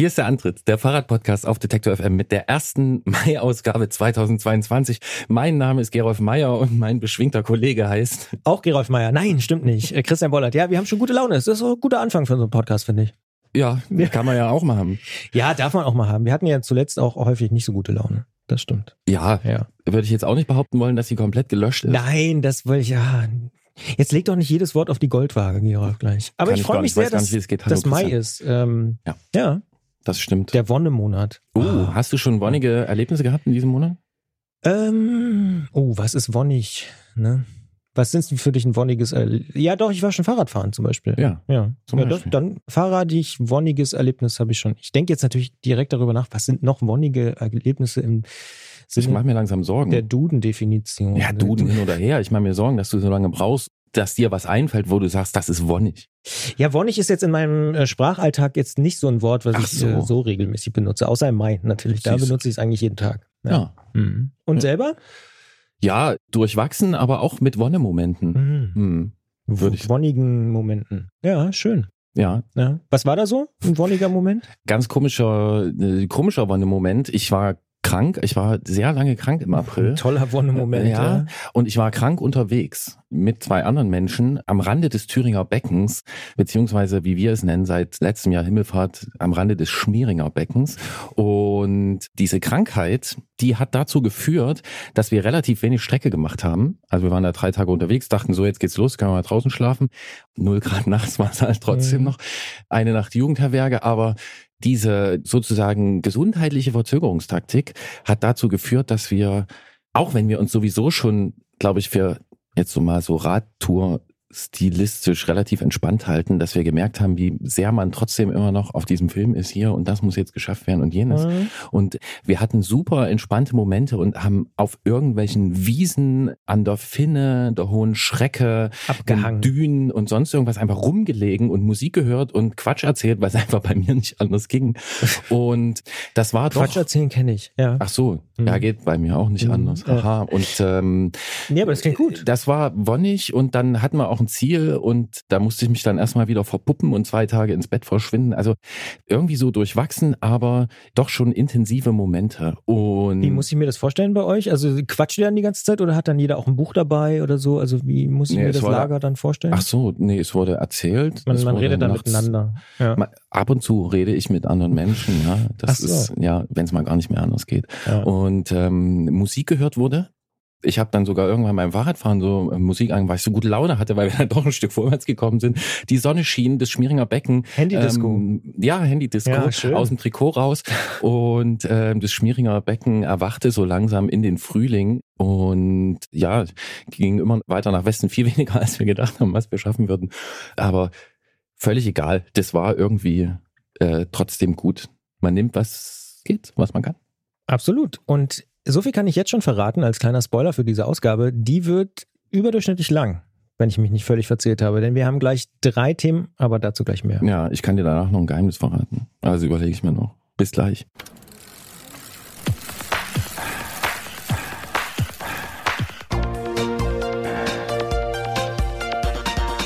Hier ist der Antritt, der Fahrradpodcast auf Detektor FM mit der ersten Mai-Ausgabe 2022. Mein Name ist Gerolf Meyer und mein beschwingter Kollege heißt. Auch Gerolf Meyer. Nein, stimmt nicht. Äh, Christian Bollert. Ja, wir haben schon gute Laune. Das ist ein guter Anfang für so einen Podcast, finde ich. Ja, kann man ja auch mal haben. Ja, darf man auch mal haben. Wir hatten ja zuletzt auch häufig nicht so gute Laune. Das stimmt. Ja, Ja. würde ich jetzt auch nicht behaupten wollen, dass sie komplett gelöscht ist. Nein, das wollte ich ja. Jetzt leg doch nicht jedes Wort auf die Goldwaage, Gerolf, gleich. Aber Kann ich freue mich sehr, dass das Mai ist. Ähm, Ja. ja, Das stimmt. der Wonnemonat. Oh, Ah. hast du schon wonnige Erlebnisse gehabt in diesem Monat? Ähm, oh, was ist wonnig? Ne? Was sind denn für dich ein wonniges Erlebnis? Ja, doch, ich war schon Fahrradfahren zum Beispiel. Ja. Ja, Zum ja doch, Beispiel. dann fahrradig wonniges Erlebnis habe ich schon. Ich denke jetzt natürlich direkt darüber nach, was sind noch wonnige Erlebnisse im Ich mache Sinne mir langsam Sorgen. der Duden-Definition. ja, Duden hin oder her. Ich mache mir Sorgen, dass du so lange brauchst, dass dir was einfällt, wo du sagst, das ist wonnig. Ja, wonnig ist jetzt in meinem äh, Sprachalltag jetzt nicht so ein Wort, was Ach ich so. Äh, so regelmäßig benutze. Außer im Mai natürlich. Da Siehst benutze ich es eigentlich jeden Tag. Ja. Mhm. Und Ja. selber? Ja, durchwachsen, aber auch mit Wonnemomenten. Mhm. Hm. Würde ich- Wonnigen Momenten. Ja, schön. Ja, Ja. Was war da so? Ein wonniger Moment? ganz komischer, äh, komischer Wonnemoment. Ich war krank. Ich war sehr lange krank im April. Ein toller Wonnemoment. Äh, ja, und ich war krank unterwegs mit zwei anderen Menschen am Rande des Thüringer Beckens, beziehungsweise wie wir es nennen, seit letztem Jahr Himmelfahrt am Rande des Schmieringer Beckens. Und diese Krankheit, die hat dazu geführt, dass wir relativ wenig Strecke gemacht haben. Also wir waren da drei Tage unterwegs, dachten so, jetzt geht's los, können wir mal draußen schlafen. Null Grad nachts war es halt trotzdem Mhm. noch. Eine Nacht Jugendherberge, aber diese sozusagen gesundheitliche Verzögerungstaktik hat dazu geführt, dass wir, auch wenn wir uns sowieso schon, glaube ich, für jetzt so mal so Radtour stilistisch relativ entspannt halten, dass wir gemerkt haben, wie sehr man trotzdem immer noch auf diesem Film ist hier und das muss jetzt geschafft werden und jenes. Mhm. Und wir hatten super entspannte Momente und haben auf irgendwelchen Wiesen an der Finne, der Hohen Schrecke, Abgehangen. Dünen und sonst irgendwas einfach rumgelegen und Musik gehört und Quatsch erzählt, weil es einfach bei mir nicht anders ging. Und das war doch... Quatsch erzählen kenne ich. Ja. Ach so, Mhm. ja, geht bei mir auch nicht Mhm, anders. ja. Aha. Und ähm, Nee, aber das klingt gut. das war wonnig und dann hatten wir auch ein Ziel und da musste ich mich dann erstmal wieder verpuppen und zwei Tage ins Bett verschwinden. Also irgendwie so durchwachsen, aber doch schon intensive Momente. Und Wie muss ich mir das vorstellen bei euch? Also quatscht ihr dann die ganze Zeit oder hat dann jeder auch ein Buch dabei oder so? Also wie muss ich Nee, mir das war- Lager dann vorstellen? Ach so, nee, es wurde erzählt. man man wurde redet dann nachts- miteinander. Ja. Ma- Ab und zu rede ich mit anderen Menschen, ja. Das so. ist, ja, wenn es mal gar nicht mehr anders geht. Ja. Und ähm, Musik gehört wurde. Ich habe dann sogar irgendwann beim Fahrradfahren so äh, Musik an, weil ich so gute Laune hatte, weil wir dann doch ein Stück vorwärts gekommen sind. Die Sonne schien, das Schmieringer Becken. Handy-Disco. Ähm, ja, Handy-Disco Ja, aus dem Trikot raus. Und ähm, das Schmieringer Becken erwachte so langsam in den Frühling. Und ja, ging immer weiter nach Westen, viel weniger, als wir gedacht haben, was wir schaffen würden. Aber völlig egal. Das war irgendwie äh, trotzdem gut. Man nimmt, was geht, was man kann. Absolut. Und so viel kann ich jetzt schon verraten als kleiner Spoiler für diese Ausgabe. Die wird überdurchschnittlich lang, wenn ich mich nicht völlig verzählt habe. Denn wir haben gleich drei Themen, aber dazu gleich mehr. Ja, ich kann dir danach noch ein Geheimnis verraten. Also überlege ich mir noch. Bis gleich.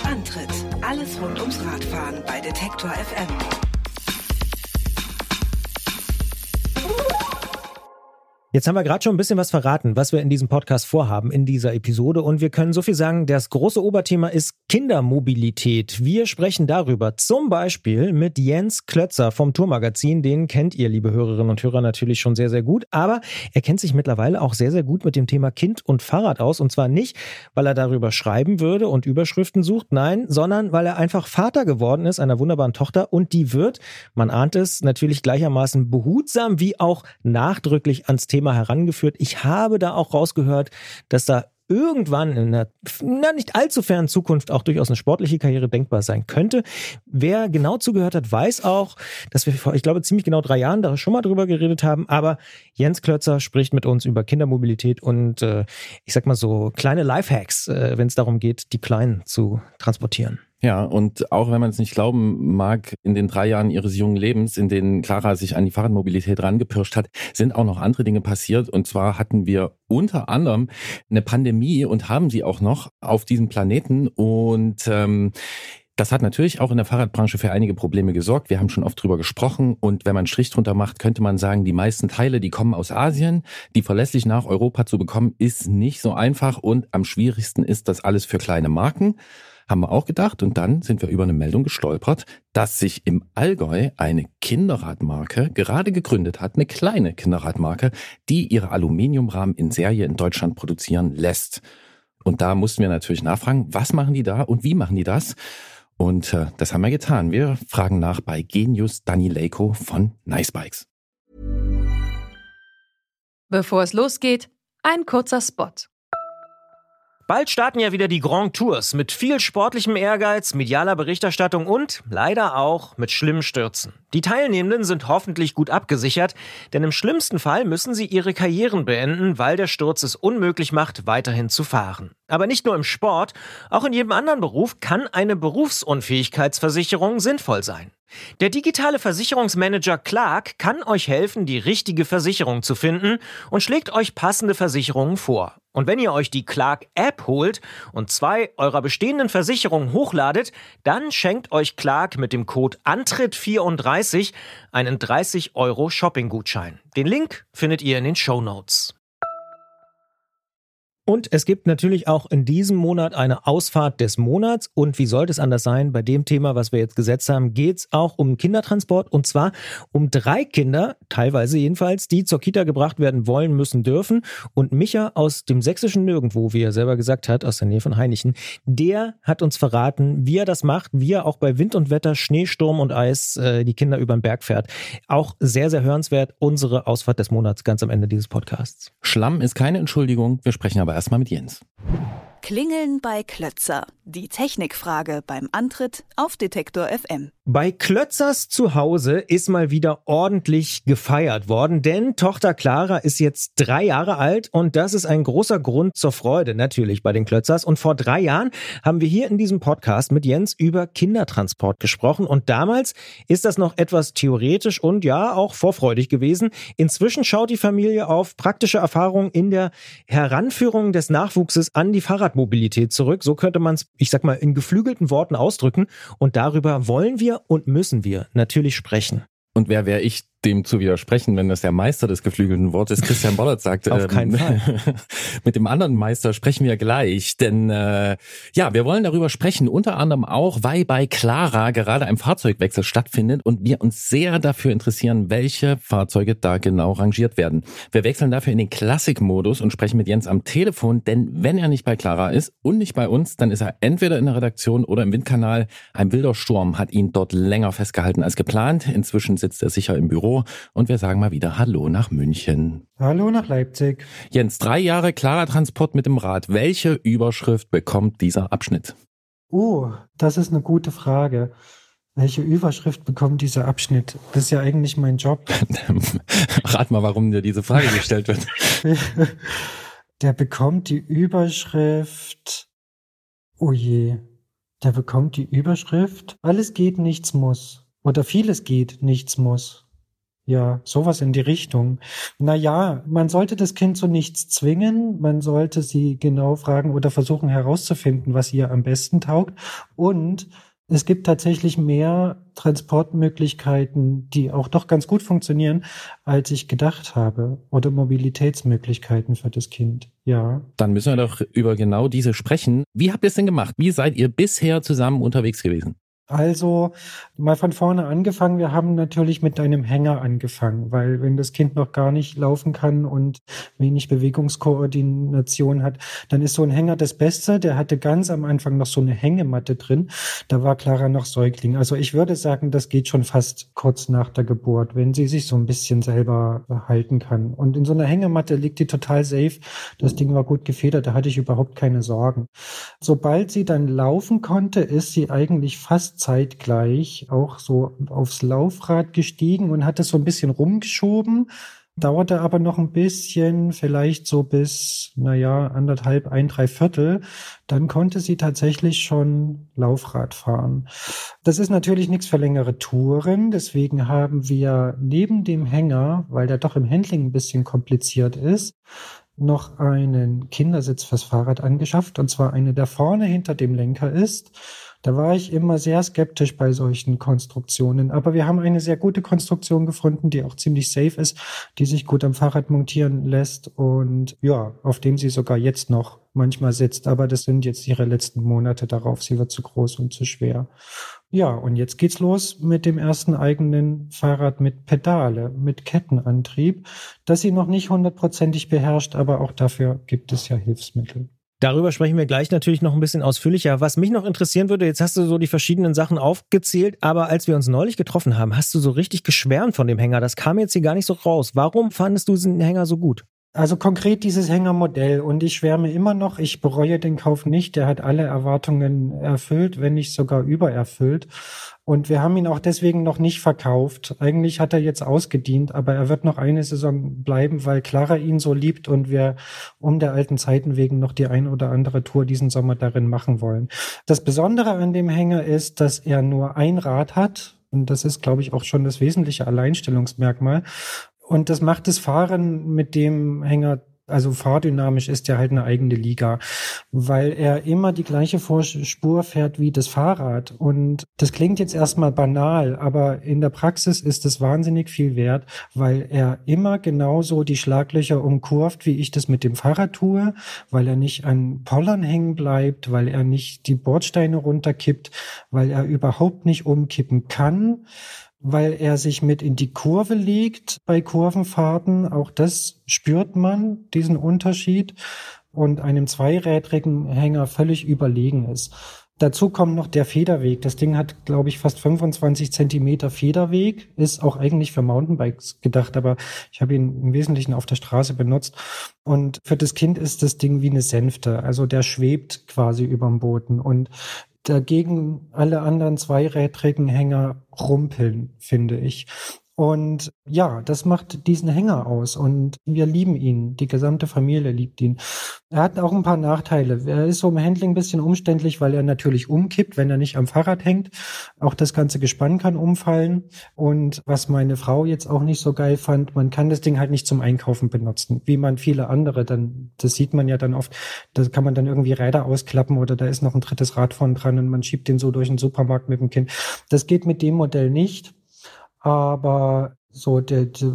Antritt. Alles rund ums Radfahren bei Detektor FM. Jetzt haben wir gerade schon ein bisschen was verraten, was wir in diesem Podcast vorhaben, in dieser Episode. Und wir können so viel sagen, das große Oberthema ist Kindermobilität. Wir sprechen darüber zum Beispiel mit Jens Klötzer vom Tourmagazin. Den kennt ihr, liebe Hörerinnen und Hörer, natürlich schon sehr, sehr gut. Aber er kennt sich mittlerweile auch sehr, sehr gut mit dem Thema Kind und Fahrrad aus. Und zwar nicht, weil er darüber schreiben würde und Überschriften sucht, nein, sondern weil er einfach Vater geworden ist, einer wunderbaren Tochter. Und die wird, man ahnt es, natürlich gleichermaßen behutsam wie auch nachdrücklich ans Thema herangeführt. Ich habe da auch rausgehört, dass da irgendwann in einer na, nicht allzu fernen Zukunft auch durchaus eine sportliche Karriere denkbar sein könnte. Wer genau zugehört hat, weiß auch, dass wir vor, ich glaube, ziemlich genau drei Jahren da schon mal drüber geredet haben. Aber Jens Klötzer spricht mit uns über Kindermobilität und äh, ich sag mal so kleine Lifehacks, äh, wenn es darum geht, die Kleinen zu transportieren. Ja, und auch wenn man es nicht glauben mag, in den drei Jahren ihres jungen Lebens, in denen Clara sich an die Fahrradmobilität rangepirscht hat, sind auch noch andere Dinge passiert. Und zwar hatten wir unter anderem eine Pandemie und haben sie auch noch auf diesem Planeten. Und ähm, Das hat natürlich auch in der Fahrradbranche für einige Probleme gesorgt. Wir haben schon oft drüber gesprochen. Und wenn man einen Strich drunter macht, könnte man sagen, die meisten Teile, die kommen aus Asien. Die verlässlich nach Europa zu bekommen, ist nicht so einfach. Und am schwierigsten ist das alles für kleine Marken. Haben wir auch gedacht. Und dann sind wir über eine Meldung gestolpert, dass sich im Allgäu eine Kinderradmarke gerade gegründet hat. Eine kleine Kinderradmarke, die ihre Aluminiumrahmen in Serie in Deutschland produzieren lässt. Und da mussten wir natürlich nachfragen, was machen die da und wie machen die das? Und äh, das haben wir getan. Wir fragen nach bei Genius Danny Leiko von Nice Bikes. Bevor es losgeht, ein kurzer Spot. Bald starten ja wieder die Grand Tours mit viel sportlichem Ehrgeiz, medialer Berichterstattung und leider auch mit schlimmen Stürzen. Die Teilnehmenden sind hoffentlich gut abgesichert, denn im schlimmsten Fall müssen sie ihre Karrieren beenden, weil der Sturz es unmöglich macht, weiterhin zu fahren. Aber nicht nur im Sport, auch in jedem anderen Beruf kann eine Berufsunfähigkeitsversicherung sinnvoll sein. Der digitale Versicherungsmanager Clark kann euch helfen, die richtige Versicherung zu finden und schlägt euch passende Versicherungen vor. Und wenn ihr euch die Clark App holt und zwei eurer bestehenden Versicherungen hochladet, dann schenkt euch Clark mit dem Code Antritt34 einen 30 Euro Shopping-Gutschein. Den Link findet ihr in den Show Notes. Und es gibt natürlich auch in diesem Monat eine Ausfahrt des Monats. Und wie sollte es anders sein? Bei dem Thema, was wir jetzt gesetzt haben, geht es auch um Kindertransport. Und zwar um drei Kinder, teilweise jedenfalls, die zur Kita gebracht werden wollen, müssen, dürfen. Und Micha aus dem sächsischen Nirgendwo, wie er selber gesagt hat, aus der Nähe von Heinichen, der hat uns verraten, wie er das macht, wie er auch bei Wind und Wetter, Schnee, Sturm und Eis äh, die Kinder über den Berg fährt. Auch sehr, sehr hörenswert. Unsere Ausfahrt des Monats ganz am Ende dieses Podcasts. Schlamm ist keine Entschuldigung. Wir sprechen aber erstmal mit Jens. Klingeln bei Klötzer. Die Technikfrage beim Antritt auf Detektor FM. Bei Klötzers zu Hause ist mal wieder ordentlich gefeiert worden, denn Tochter Clara ist jetzt drei Jahre alt und das ist ein großer Grund zur Freude natürlich bei den Klötzers. Und vor drei Jahren haben wir hier in diesem Podcast mit Jens über Kindertransport gesprochen und damals ist das noch etwas theoretisch und ja auch vorfreudig gewesen. Inzwischen schaut die Familie auf praktische Erfahrungen in der Heranführung des Nachwuchses an die Fahrradmobilität zurück. So könnte man es ich sag mal, in geflügelten Worten ausdrücken. Und darüber wollen wir und müssen wir natürlich sprechen. Und wer wäre ich, dem zu widersprechen, wenn das der Meister des geflügelten Wortes Christian Bollert sagt. Auf ähm, keinen Fall. mit dem anderen Meister sprechen wir gleich, denn äh, ja, wir wollen darüber sprechen, unter anderem auch, weil bei Clara gerade ein Fahrzeugwechsel stattfindet und wir uns sehr dafür interessieren, welche Fahrzeuge da genau rangiert werden. Wir wechseln dafür in den Klassikmodus und sprechen mit Jens am Telefon, denn wenn er nicht bei Clara ist und nicht bei uns, dann ist er entweder in der Redaktion oder im Windkanal. Ein wilder Sturm hat ihn dort länger festgehalten als geplant. Inzwischen sitzt er sicher im Büro und wir sagen mal wieder Hallo nach München. Hallo nach Leipzig. Jens, drei Jahre klarer Transport mit dem Rad. Welche Überschrift bekommt dieser Abschnitt? Oh, das ist eine gute Frage. Welche Überschrift bekommt dieser Abschnitt? Das ist ja eigentlich mein Job. Rat mal, warum dir diese Frage gestellt wird. Der bekommt die Überschrift. Oh je. Der bekommt die Überschrift. Alles geht, nichts muss. Oder vieles geht, nichts muss. Ja, sowas in die Richtung. Naja, man sollte das Kind zu nichts zwingen. Man sollte sie genau fragen oder versuchen herauszufinden, was ihr am besten taugt. Und es gibt tatsächlich mehr Transportmöglichkeiten, die auch doch ganz gut funktionieren, als ich gedacht habe. Oder Mobilitätsmöglichkeiten für das Kind. Ja. Dann müssen wir doch über genau diese sprechen. Wie habt ihr es denn gemacht? Wie seid ihr bisher zusammen unterwegs gewesen? Also mal von vorne angefangen. Wir haben natürlich mit einem Hänger angefangen, weil wenn das Kind noch gar nicht laufen kann und wenig Bewegungskoordination hat, dann ist so ein Hänger das Beste. Der hatte ganz am Anfang noch so eine Hängematte drin. Da war Clara noch Säugling. Also ich würde sagen, das geht schon fast kurz nach der Geburt, wenn sie sich so ein bisschen selber halten kann. Und in so einer Hängematte liegt die total safe. Das Ding war gut gefedert, da hatte ich überhaupt keine Sorgen. Sobald sie dann laufen konnte, ist sie eigentlich fast zeitgleich auch so aufs Laufrad gestiegen und hat es so ein bisschen rumgeschoben. Dauerte aber noch ein bisschen, vielleicht so bis, naja, anderthalb, ein, drei Viertel. Dann konnte sie tatsächlich schon Laufrad fahren. Das ist natürlich nichts für längere Touren. Deswegen haben wir neben dem Hänger, weil der doch im Handling ein bisschen kompliziert ist, noch einen Kindersitz fürs Fahrrad angeschafft. Und zwar eine, der vorne hinter dem Lenker ist Da war ich immer sehr skeptisch bei solchen Konstruktionen. Aber wir haben eine sehr gute Konstruktion gefunden, die auch ziemlich safe ist, die sich gut am Fahrrad montieren lässt und ja, auf dem sie sogar jetzt noch manchmal sitzt. Aber das sind jetzt ihre letzten Monate darauf. Sie wird zu groß und zu schwer. Ja, und jetzt geht's los mit dem ersten eigenen Fahrrad mit Pedale, mit Kettenantrieb, das sie noch nicht hundertprozentig beherrscht, aber auch dafür gibt es ja Hilfsmittel. Darüber sprechen wir gleich natürlich noch ein bisschen ausführlicher. Was mich noch interessieren würde, jetzt hast du so die verschiedenen Sachen aufgezählt, aber als wir uns neulich getroffen haben, hast du so richtig geschwärmt von dem Hänger. Das kam jetzt hier gar nicht so raus. Warum fandest du diesen Hänger so gut? Also konkret dieses Hängermodell und ich schwärme immer noch, ich bereue den Kauf nicht, der hat alle Erwartungen erfüllt, wenn nicht sogar übererfüllt. Und wir haben ihn auch deswegen noch nicht verkauft. Eigentlich hat er jetzt ausgedient, aber er wird noch eine Saison bleiben, weil Clara ihn so liebt und wir um der alten Zeiten wegen noch die ein oder andere Tour diesen Sommer darin machen wollen. Das Besondere an dem Hänger ist, dass er nur ein Rad hat, und das ist, glaube ich, auch schon das wesentliche Alleinstellungsmerkmal. Und das macht das Fahren mit dem Hänger also fahrdynamisch ist er halt eine eigene Liga, weil er immer die gleiche Spur fährt wie das Fahrrad. Und das klingt jetzt erstmal banal, aber in der Praxis ist es wahnsinnig viel wert, weil er immer genauso die Schlaglöcher umkurvt, wie ich das mit dem Fahrrad tue, weil er nicht an Pollern hängen bleibt, weil er nicht die Bordsteine runterkippt, weil er überhaupt nicht umkippen kann weil er sich mit in die Kurve legt bei Kurvenfahrten. Auch das spürt man, diesen Unterschied. Und einem zweirädrigen Hänger völlig überlegen ist. Dazu kommt noch der Federweg. Das Ding hat, glaube ich, fast 25 Zentimeter Federweg. Ist auch eigentlich für Mountainbikes gedacht, aber ich habe ihn im Wesentlichen auf der Straße benutzt. Und für das Kind ist das Ding wie eine Sänfte. Also der schwebt quasi überm Boden. Und dagegen alle anderen zweirädrigen Hänger rumpeln, finde ich. Und ja, das macht diesen Hänger aus und wir lieben ihn. Die gesamte Familie liebt ihn. Er hat auch ein paar Nachteile. Er ist so im Handling ein bisschen umständlich, weil er natürlich umkippt, wenn er nicht am Fahrrad hängt. Auch das ganze Gespann kann umfallen. Und was meine Frau jetzt auch nicht so geil fand, man kann das Ding halt nicht zum Einkaufen benutzen, wie man viele andere dann, das sieht man ja dann oft, da kann man dann irgendwie Räder ausklappen oder da ist noch ein drittes Rad vorn dran und man schiebt den so durch den Supermarkt mit dem Kind. Das geht mit dem Modell nicht aber so der, der,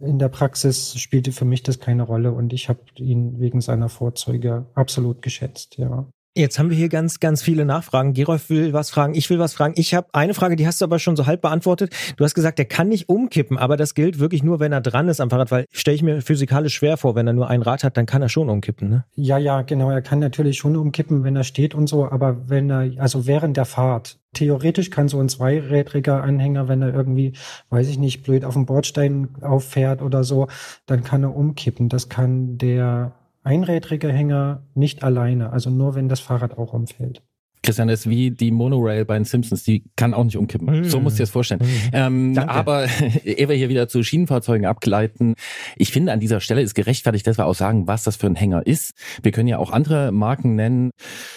in der Praxis spielte für mich das keine Rolle und ich habe ihn wegen seiner Vorzeuge absolut geschätzt, ja. Jetzt haben wir hier ganz, ganz viele Nachfragen. Gerolf will was fragen, ich will was fragen. Ich habe eine Frage, die hast du aber schon so halb beantwortet. Du hast gesagt, der kann nicht umkippen, aber das gilt wirklich nur, wenn er dran ist am Fahrrad, weil stelle ich mir physikalisch schwer vor, wenn er nur ein Rad hat, dann kann er schon umkippen, ne? Ja, ja, genau. Er kann natürlich schon umkippen, wenn er steht und so, aber wenn er, also während der Fahrt, theoretisch kann so ein zweirädriger Anhänger, wenn er irgendwie, weiß ich nicht, blöd auf dem Bordstein auffährt oder so, dann kann er umkippen. Das kann der einrädrige Hänger nicht alleine, also nur wenn das Fahrrad auch umfällt. Christian, das ist wie die Monorail bei den Simpsons, die kann auch nicht umkippen. Mm. So musst du dir das vorstellen. Mm. Ähm, aber ehe wir hier wieder zu Schienenfahrzeugen abgleiten, ich finde an dieser Stelle ist gerechtfertigt, dass wir auch sagen, was das für ein Hänger ist. Wir können ja auch andere Marken nennen.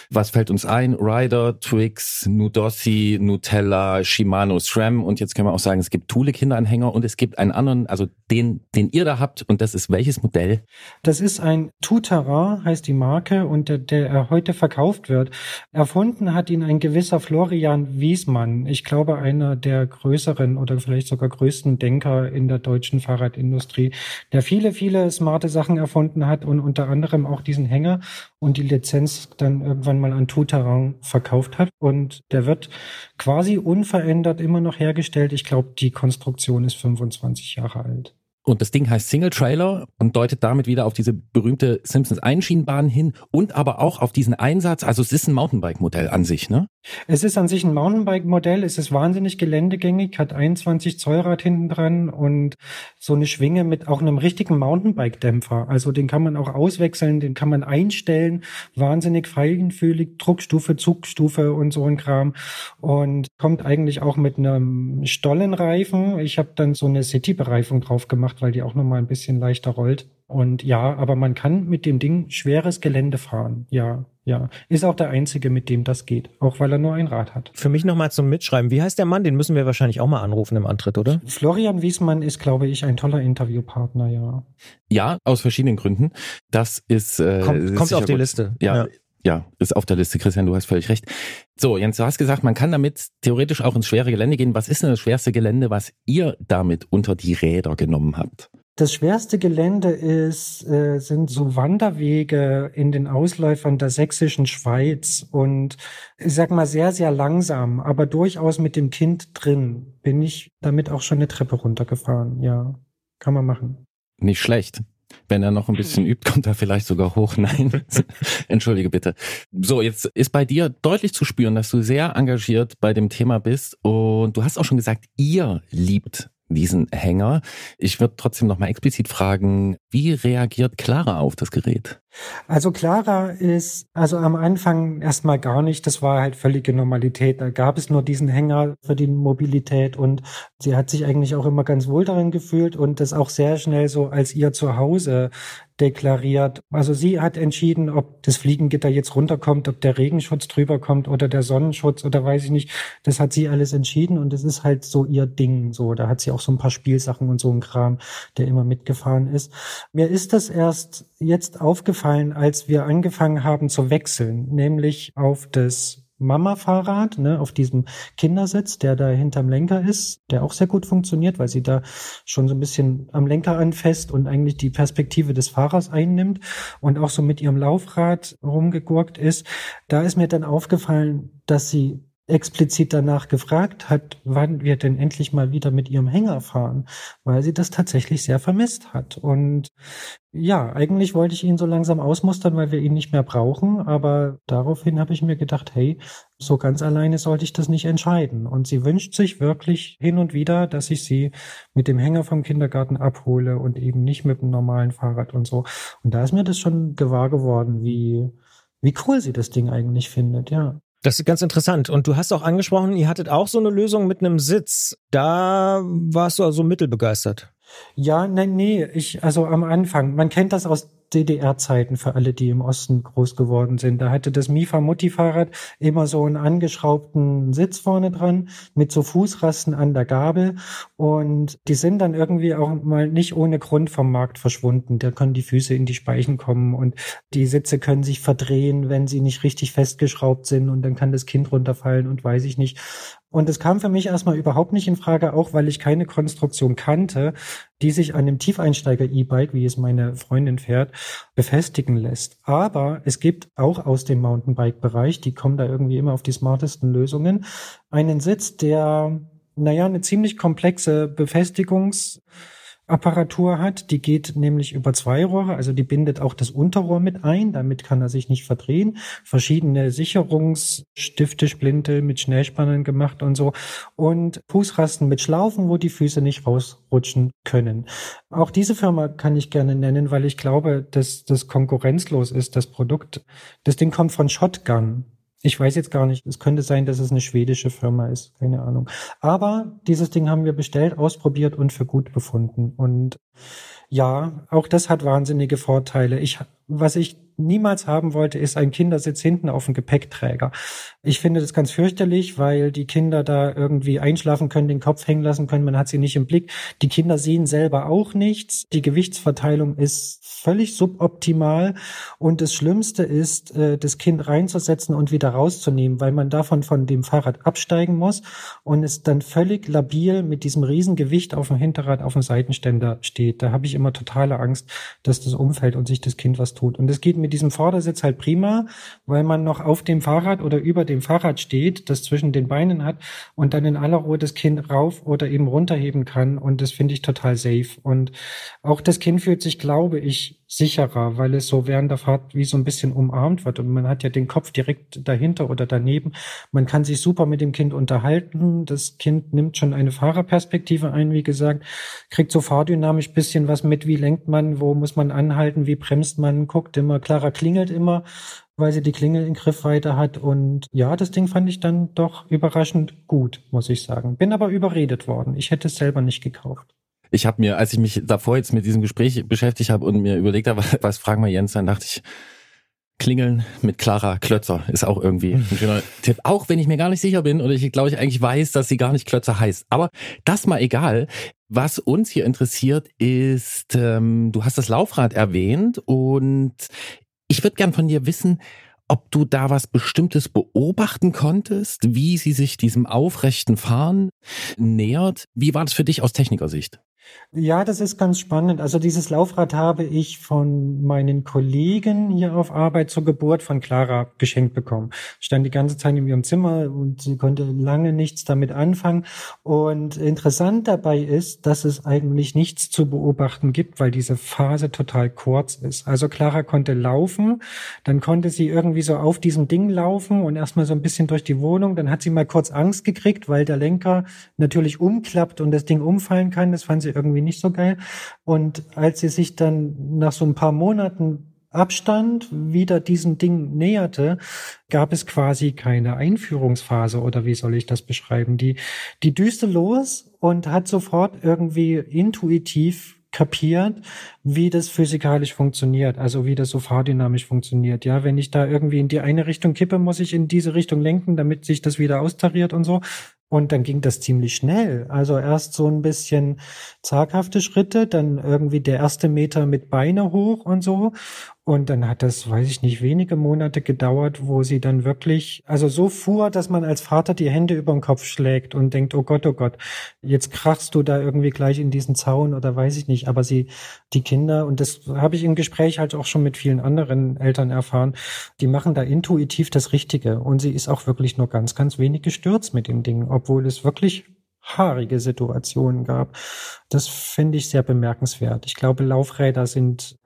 Was fällt uns ein? Ryder, Twix, Nudossi, Nutella, Shimano, SRAM und jetzt können wir auch sagen, es gibt Thule Kinderanhänger und es gibt einen anderen, also den, den ihr da habt und das ist welches Modell? Das ist ein Tout-Terrain, heißt die Marke und der, der heute verkauft wird. Erfunden erfunden hat ihn ein gewisser Florian Wiesmann. Ich glaube, einer der größeren oder vielleicht sogar größten Denker in der deutschen Fahrradindustrie, der viele, viele smarte Sachen erfunden hat und unter anderem auch diesen Hänger und die Lizenz dann irgendwann mal an Tout-Terrain verkauft hat. Und der wird quasi unverändert immer noch hergestellt. Ich glaube, die Konstruktion ist 25 Jahre alt. Und das Ding heißt Single Trailer und deutet damit wieder auf diese berühmte Simpsons Einschienenbahn hin und aber auch auf diesen Einsatz. Also es ist ein Mountainbike-Modell an sich, ne? Es ist an sich ein Mountainbike-Modell. Es ist wahnsinnig geländegängig, hat 21 Zollrad hinten dran und so eine Schwinge mit auch einem richtigen Mountainbike-Dämpfer. Also den kann man auch auswechseln, den kann man einstellen. Wahnsinnig feinfühlig, Druckstufe, Zugstufe und so ein Kram. Und kommt eigentlich auch mit einem Stollenreifen. Ich habe dann so eine City-Bereifung drauf gemacht gemacht, weil die auch nochmal ein bisschen leichter rollt. Und ja, aber man kann mit dem Ding schweres Gelände fahren. Ja, ja. Ist auch der einzige, mit dem das geht. Auch weil er nur ein Rad hat. Für mich nochmal zum Mitschreiben. Wie heißt der Mann? Den müssen wir wahrscheinlich auch mal anrufen im Antritt, oder? Florian Wiesmann ist, glaube ich, ein toller Interviewpartner, ja. Ja, aus verschiedenen Gründen. Das ist, äh, kommt, kommt auf die gut. Liste. ja. ja ja, ist auf der Liste, Christian, du hast völlig recht. So, Jens, du hast gesagt, man kann damit theoretisch auch ins schwere Gelände gehen. Was ist denn das schwerste Gelände, was ihr damit unter die Räder genommen habt? Das schwerste Gelände ist, äh, sind so Wanderwege in den Ausläufern der sächsischen Schweiz und ich sag mal sehr, sehr langsam, aber durchaus mit dem Kind drin bin ich damit auch schon eine Treppe runtergefahren. Ja, kann man machen. Nicht schlecht. Wenn er noch ein bisschen übt, kommt er vielleicht sogar hoch. Nein, entschuldige bitte. So, jetzt ist bei dir deutlich zu spüren, dass du sehr engagiert bei dem Thema bist und du hast auch schon gesagt, ihr liebt diesen Hänger. Ich würde trotzdem noch mal explizit fragen, wie reagiert Clara auf das Gerät? Also Clara ist also am Anfang erstmal gar nicht, das war halt völlige Normalität. Da gab es nur diesen Hänger für die Mobilität und sie hat sich eigentlich auch immer ganz wohl darin gefühlt und das auch sehr schnell so als ihr Zuhause deklariert. Also sie hat entschieden, ob das Fliegengitter jetzt runterkommt, ob der Regenschutz drüber kommt oder der Sonnenschutz oder weiß ich nicht. Das hat sie alles entschieden und es ist halt so ihr Ding. So, da hat sie auch so ein paar Spielsachen und so ein Kram, der immer mitgefahren ist. Mir ist das erst jetzt aufgefallen, als wir angefangen haben zu wechseln, nämlich auf das Mama-Fahrrad, ne, auf diesem Kindersitz, der da hinterm Lenker ist, der auch sehr gut funktioniert, weil sie da schon so ein bisschen am Lenker anfasst und eigentlich die Perspektive des Fahrers einnimmt und auch so mit ihrem Laufrad rumgegurkt ist. Da ist mir dann aufgefallen, dass sie explizit danach gefragt hat, wann wir denn endlich mal wieder mit ihrem Hänger fahren, weil sie das tatsächlich sehr vermisst hat. Und ja, eigentlich wollte ich ihn so langsam ausmustern, weil wir ihn nicht mehr brauchen, aber daraufhin habe ich mir gedacht, hey, so ganz alleine sollte ich das nicht entscheiden. Und sie wünscht sich wirklich hin und wieder, dass ich sie mit dem Hänger vom Kindergarten abhole und eben nicht mit dem normalen Fahrrad und so. Und da ist mir das schon gewahr geworden, wie, wie cool sie das Ding eigentlich findet, ja. Das ist ganz interessant. Und du hast auch angesprochen, ihr hattet auch so eine Lösung mit einem Sitz. Da warst du also mittelbegeistert. Ja, nein, nee, ich, also am Anfang, man kennt das aus DDR-Zeiten für alle, die im Osten groß geworden sind. Da hatte das Mifa-Mutti-Fahrrad immer so einen angeschraubten Sitz vorne dran mit so Fußrasten an der Gabel und die sind dann irgendwie auch mal nicht ohne Grund vom Markt verschwunden. Da können die Füße in die Speichen kommen und die Sitze können sich verdrehen, wenn sie nicht richtig festgeschraubt sind und dann kann das Kind runterfallen und weiß ich nicht. Und es kam für mich erstmal überhaupt nicht in Frage, auch weil ich keine Konstruktion kannte, die sich an dem Tiefeinsteiger-E-Bike, wie es meine Freundin fährt, befestigen lässt. Aber es gibt auch aus dem Mountainbike-Bereich, die kommen da irgendwie immer auf die smartesten Lösungen, einen Sitz, der, naja, eine ziemlich komplexe Befestigungs- Apparatur hat. Die geht nämlich über zwei Rohre, also die bindet auch das Unterrohr mit ein, damit kann er sich nicht verdrehen. Verschiedene Sicherungsstifte, Splinte mit Schnellspannen gemacht und so. Und Fußrasten mit Schlaufen, wo die Füße nicht rausrutschen können. Auch diese Firma kann ich gerne nennen, weil ich glaube, dass das konkurrenzlos ist, das Produkt. Das Ding kommt von Shotgun. Ich weiß jetzt gar nicht. Es könnte sein, dass es eine schwedische Firma ist. Keine Ahnung. Aber dieses Ding haben wir bestellt, ausprobiert und für gut befunden. Und ja, auch das hat wahnsinnige Vorteile. Ich, was ich niemals haben wollte, ist ein Kindersitz hinten auf dem Gepäckträger. Ich finde das ganz fürchterlich, weil die Kinder da irgendwie einschlafen können, den Kopf hängen lassen können, man hat sie nicht im Blick. Die Kinder sehen selber auch nichts. Die Gewichtsverteilung ist völlig suboptimal und das Schlimmste ist, äh, das Kind reinzusetzen und wieder rauszunehmen, weil man davon von dem Fahrrad absteigen muss und es dann völlig labil mit diesem Riesengewicht auf dem Hinterrad auf dem Seitenständer steht. Da habe ich immer totale Angst, dass das umfällt und sich das Kind was tut. Und es geht mit diesem Vordersitz halt prima, weil man noch auf dem Fahrrad oder über dem Fahrrad steht, das zwischen den Beinen hat und dann in aller Ruhe das Kind rauf oder eben runterheben kann. Und das finde ich total safe. Und auch das Kind fühlt sich, glaube ich, sicherer, weil es so während der Fahrt wie so ein bisschen umarmt wird und man hat ja den Kopf direkt dahinter oder daneben. Man kann sich super mit dem Kind unterhalten. Das Kind nimmt schon eine Fahrerperspektive ein, wie gesagt, kriegt so fahrdynamisch bisschen was mit, wie lenkt man, wo muss man anhalten, wie bremst man, guckt immer, Clara klingelt immer, weil sie die Klingel in Griffweite hat und ja, das Ding fand ich dann doch überraschend gut, muss ich sagen. Bin aber überredet worden. Ich hätte es selber nicht gekauft ich habe mir, als ich mich davor jetzt mit diesem Gespräch beschäftigt habe und mir überlegt habe, was fragen wir Jens, dann dachte ich, Klingeln mit Clara Klötzer ist auch irgendwie ein schöner Tipp. Auch wenn ich mir gar nicht sicher bin oder ich glaube ich eigentlich weiß, dass sie gar nicht Klötzer heißt. Aber das mal egal. Was uns hier interessiert ist, ähm, du hast das Laufrad erwähnt und ich würde gern von dir wissen, ob du da was Bestimmtes beobachten konntest, wie sie sich diesem aufrechten Fahren nähert. Wie war das für dich aus Technikersicht? Ja, das ist ganz spannend. Also dieses Laufrad habe ich von meinen Kollegen hier auf Arbeit zur Geburt von Clara geschenkt bekommen. Stand die ganze Zeit in ihrem Zimmer und sie konnte lange nichts damit anfangen. Und interessant dabei ist, dass es eigentlich nichts zu beobachten gibt, weil diese Phase total kurz ist. Also Clara konnte laufen, dann konnte sie irgendwie so auf diesem Ding laufen und erstmal so ein bisschen durch die Wohnung. Dann hat sie mal kurz Angst gekriegt, weil der Lenker natürlich umklappt und das Ding umfallen kann. Das fand sie irgendwie nicht so geil. Und als sie sich dann nach so ein paar Monaten Abstand wieder diesem Ding näherte, gab es quasi keine Einführungsphase oder wie soll ich das beschreiben? Die, die düste los und hat sofort irgendwie intuitiv kapiert, wie das physikalisch funktioniert, also wie das so fahrdynamisch funktioniert. Ja, wenn ich da irgendwie in die eine Richtung kippe, muss ich in diese Richtung lenken, damit sich das wieder austariert und so. Und dann ging das ziemlich schnell. Also erst so ein bisschen zaghafte Schritte, dann irgendwie der erste Meter mit Beine hoch und so. Und dann hat das, weiß ich nicht, wenige Monate gedauert, wo sie dann wirklich, also so fuhr, dass man als Vater die Hände über den Kopf schlägt und denkt, oh Gott, oh Gott, jetzt krachst du da irgendwie gleich in diesen Zaun oder weiß ich nicht. Aber sie, die Kinder, und das habe ich im Gespräch halt auch schon mit vielen anderen Eltern erfahren, die machen da intuitiv das Richtige. Und sie ist auch wirklich nur ganz, ganz wenig gestürzt mit dem Ding, obwohl es wirklich haarige Situationen gab. Das finde ich sehr bemerkenswert. Ich glaube, Laufräder sind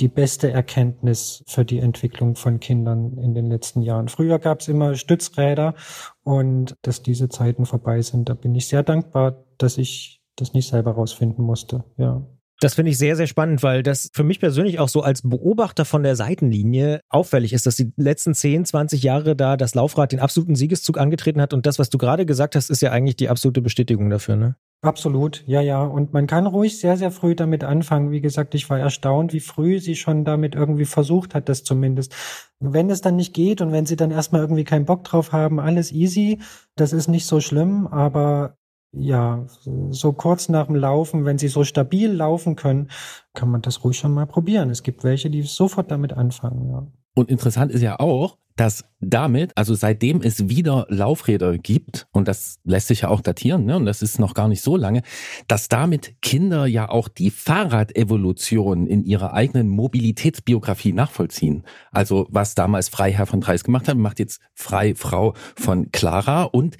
die beste Erkenntnis für die Entwicklung von Kindern in den letzten Jahren. Früher gab es immer Stützräder und dass diese Zeiten vorbei sind, da bin ich sehr dankbar, dass ich das nicht selber rausfinden musste. Ja. Das finde ich sehr, sehr spannend, weil das für mich persönlich auch so als Beobachter von der Seitenlinie auffällig ist, dass die letzten 10, 20 Jahre da das Laufrad den absoluten Siegeszug angetreten hat. Und das, was du gerade gesagt hast, ist ja eigentlich die absolute Bestätigung dafür, ne? Absolut, ja, ja. Und man kann ruhig sehr, sehr früh damit anfangen. Wie gesagt, ich war erstaunt, wie früh sie schon damit irgendwie versucht hat, das zumindest. Wenn es dann nicht geht und wenn sie dann erstmal irgendwie keinen Bock drauf haben, alles easy. Das ist nicht so schlimm, aber ja, so kurz nach dem Laufen, wenn sie so stabil laufen können, kann man das ruhig schon mal probieren. Es gibt welche, die sofort damit anfangen, ja. Und interessant ist ja auch, dass damit, also seitdem es wieder Laufräder gibt, und das lässt sich ja auch datieren, ne, und das ist noch gar nicht so lange, dass damit Kinder ja auch die Fahrradevolution in ihrer eigenen Mobilitätsbiografie nachvollziehen. Also was damals Freiherr von Dreis gemacht hat, macht jetzt Freifrau von Clara und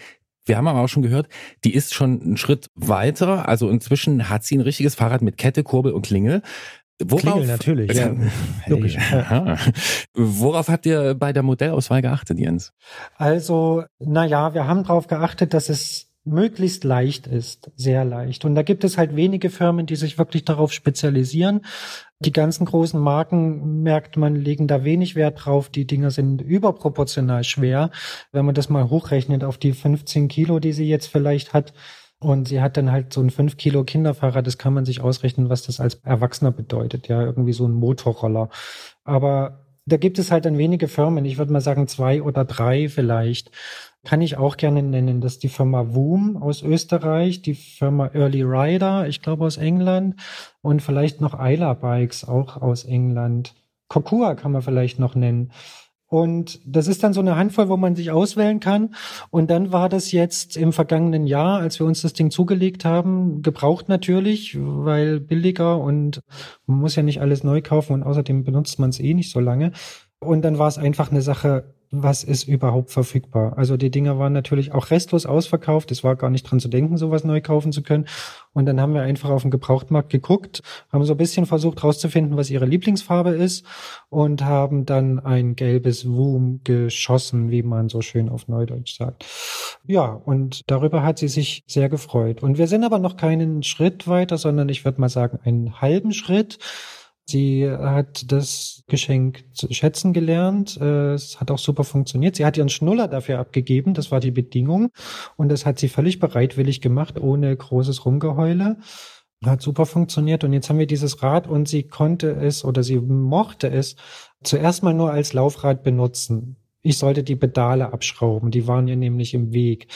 wir haben aber auch schon gehört, die ist schon einen Schritt weiter. Also inzwischen hat sie ein richtiges Fahrrad mit Kette, Kurbel und Klingel. Worauf, Klingel natürlich, ja. Logisch. Ja. Worauf habt ihr bei der Modellauswahl geachtet, Jens? Also, naja, wir haben darauf geachtet, dass es möglichst leicht ist, sehr leicht. Und da gibt es halt wenige Firmen, die sich wirklich darauf spezialisieren. Die ganzen großen Marken, merkt man, legen da wenig Wert drauf. Die Dinger sind überproportional schwer. Wenn man das mal hochrechnet auf die 15 Kilo, die sie jetzt vielleicht hat, und sie hat dann halt so ein 5 Kilo Kinderfahrrad, das kann man sich ausrechnen, was das als Erwachsener bedeutet, ja, irgendwie so ein Motorroller. Aber da gibt es halt dann wenige Firmen, ich würde mal sagen zwei oder drei vielleicht. Kann ich auch gerne nennen. Das ist die Firma Woom aus Österreich, die Firma Early Rider, ich glaube aus England und vielleicht noch Isla Bikes auch aus England. Kokua kann man vielleicht noch nennen. Und das ist dann so eine Handvoll, wo man sich auswählen kann. Und dann war das jetzt im vergangenen Jahr, als wir uns das Ding zugelegt haben, gebraucht natürlich, weil billiger und man muss ja nicht alles neu kaufen und außerdem benutzt man es eh nicht so lange. Und dann war es einfach eine Sache, was ist überhaupt verfügbar. Also die Dinger waren natürlich auch restlos ausverkauft. Es war gar nicht dran zu denken, sowas neu kaufen zu können. Und dann haben wir einfach auf den Gebrauchtmarkt geguckt, haben so ein bisschen versucht herauszufinden, was ihre Lieblingsfarbe ist und haben dann ein gelbes Woom geschossen, wie man so schön auf Neudeutsch sagt. Ja, und darüber hat sie sich sehr gefreut. Und wir sind aber noch keinen Schritt weiter, sondern ich würde mal sagen, einen halben Schritt. Sie hat das Geschenk zu schätzen gelernt. Äh, es hat auch super funktioniert. Sie hat ihren Schnuller dafür abgegeben. Das war die Bedingung. Und das hat sie völlig bereitwillig gemacht, ohne großes Rumgeheule. Hat super funktioniert. Und jetzt haben wir dieses Rad und sie konnte es oder sie mochte es zuerst mal nur als Laufrad benutzen. Ich sollte die Pedale abschrauben. Die waren ihr nämlich im Weg.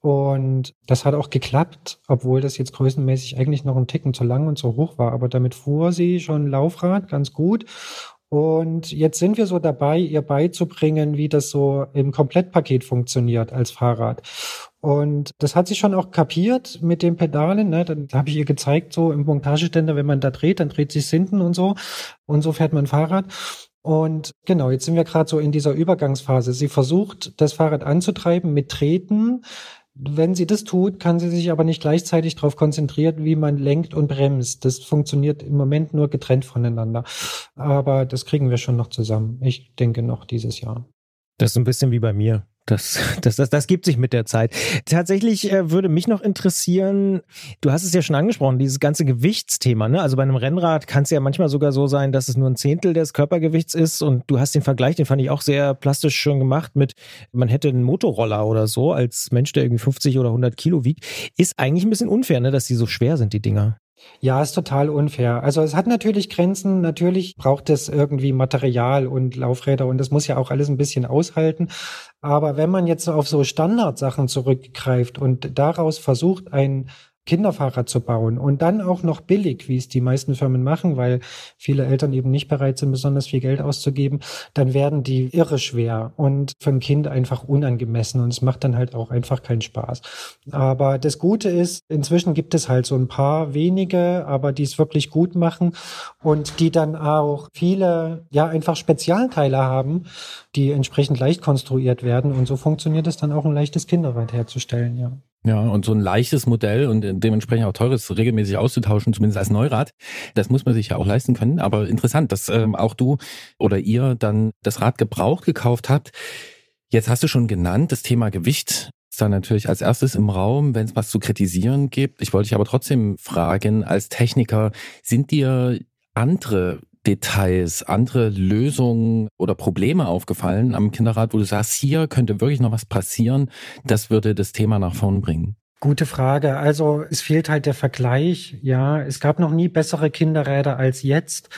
Und das hat auch geklappt, obwohl das jetzt größenmäßig eigentlich noch ein Ticken zu lang und zu hoch war. Aber damit fuhr sie schon Laufrad ganz gut. Und jetzt sind wir so dabei, ihr beizubringen, wie das so im Komplettpaket funktioniert als Fahrrad. Und das hat sie schon auch kapiert mit den Pedalen. Ne? Dann habe ich ihr gezeigt, so im Montageständer, wenn man da dreht, dann dreht sich hinten und so. Und so fährt man Fahrrad. Und genau, jetzt sind wir gerade so in dieser Übergangsphase. Sie versucht, das Fahrrad anzutreiben mit Treten. Wenn sie das tut, kann sie sich aber nicht gleichzeitig darauf konzentrieren, wie man lenkt und bremst. Das funktioniert im Moment nur getrennt voneinander. Aber das kriegen wir schon noch zusammen. Ich denke noch dieses Jahr. Das ist ein bisschen wie bei mir. Das, das, das, das gibt sich mit der Zeit. Tatsächlich äh, würde mich noch interessieren, du hast es ja schon angesprochen, dieses ganze Gewichtsthema. Ne? Also bei einem Rennrad kann es ja manchmal sogar so sein, dass es nur ein Zehntel des Körpergewichts ist. Und du hast den Vergleich, den fand ich auch sehr plastisch schon gemacht mit, man hätte einen Motorroller oder so als Mensch, der irgendwie 50 oder 100 Kilo wiegt. Ist eigentlich ein bisschen unfair, ne, dass die so schwer sind, die Dinger. Ja, ist total unfair. Also es hat natürlich Grenzen. Natürlich braucht es irgendwie Material und Laufräder und das muss ja auch alles ein bisschen aushalten. Aber wenn man jetzt auf so Standardsachen zurückgreift und daraus versucht, ein Kinderfahrrad zu bauen und dann auch noch billig, wie es die meisten Firmen machen, weil viele Eltern eben nicht bereit sind, besonders viel Geld auszugeben, dann werden die irre schwer und für ein Kind einfach unangemessen und es macht dann halt auch einfach keinen Spaß. Aber das Gute ist, inzwischen gibt es halt so ein paar wenige, aber die es wirklich gut machen und die dann auch viele, ja, einfach Spezialteile haben, die entsprechend leicht konstruiert werden und so funktioniert es dann auch ein leichtes Kinderrad herzustellen, ja. Ja, und so ein leichtes Modell und dementsprechend auch teures regelmäßig auszutauschen, zumindest als Neurad, das muss man sich ja auch leisten können. Aber interessant, dass ähm, auch du oder ihr dann das Rad gebraucht gekauft habt. Jetzt hast du schon genannt, das Thema Gewicht ist dann natürlich als erstes im Raum, wenn es was zu kritisieren gibt. Ich wollte dich aber trotzdem fragen, als Techniker, sind dir andere Details, andere Lösungen oder Probleme aufgefallen am Kinderrat, wo du sagst, hier könnte wirklich noch was passieren, das würde das Thema nach vorn bringen? Gute Frage. Also es fehlt halt der Vergleich. Ja, es gab noch nie bessere Kinderräder als jetzt.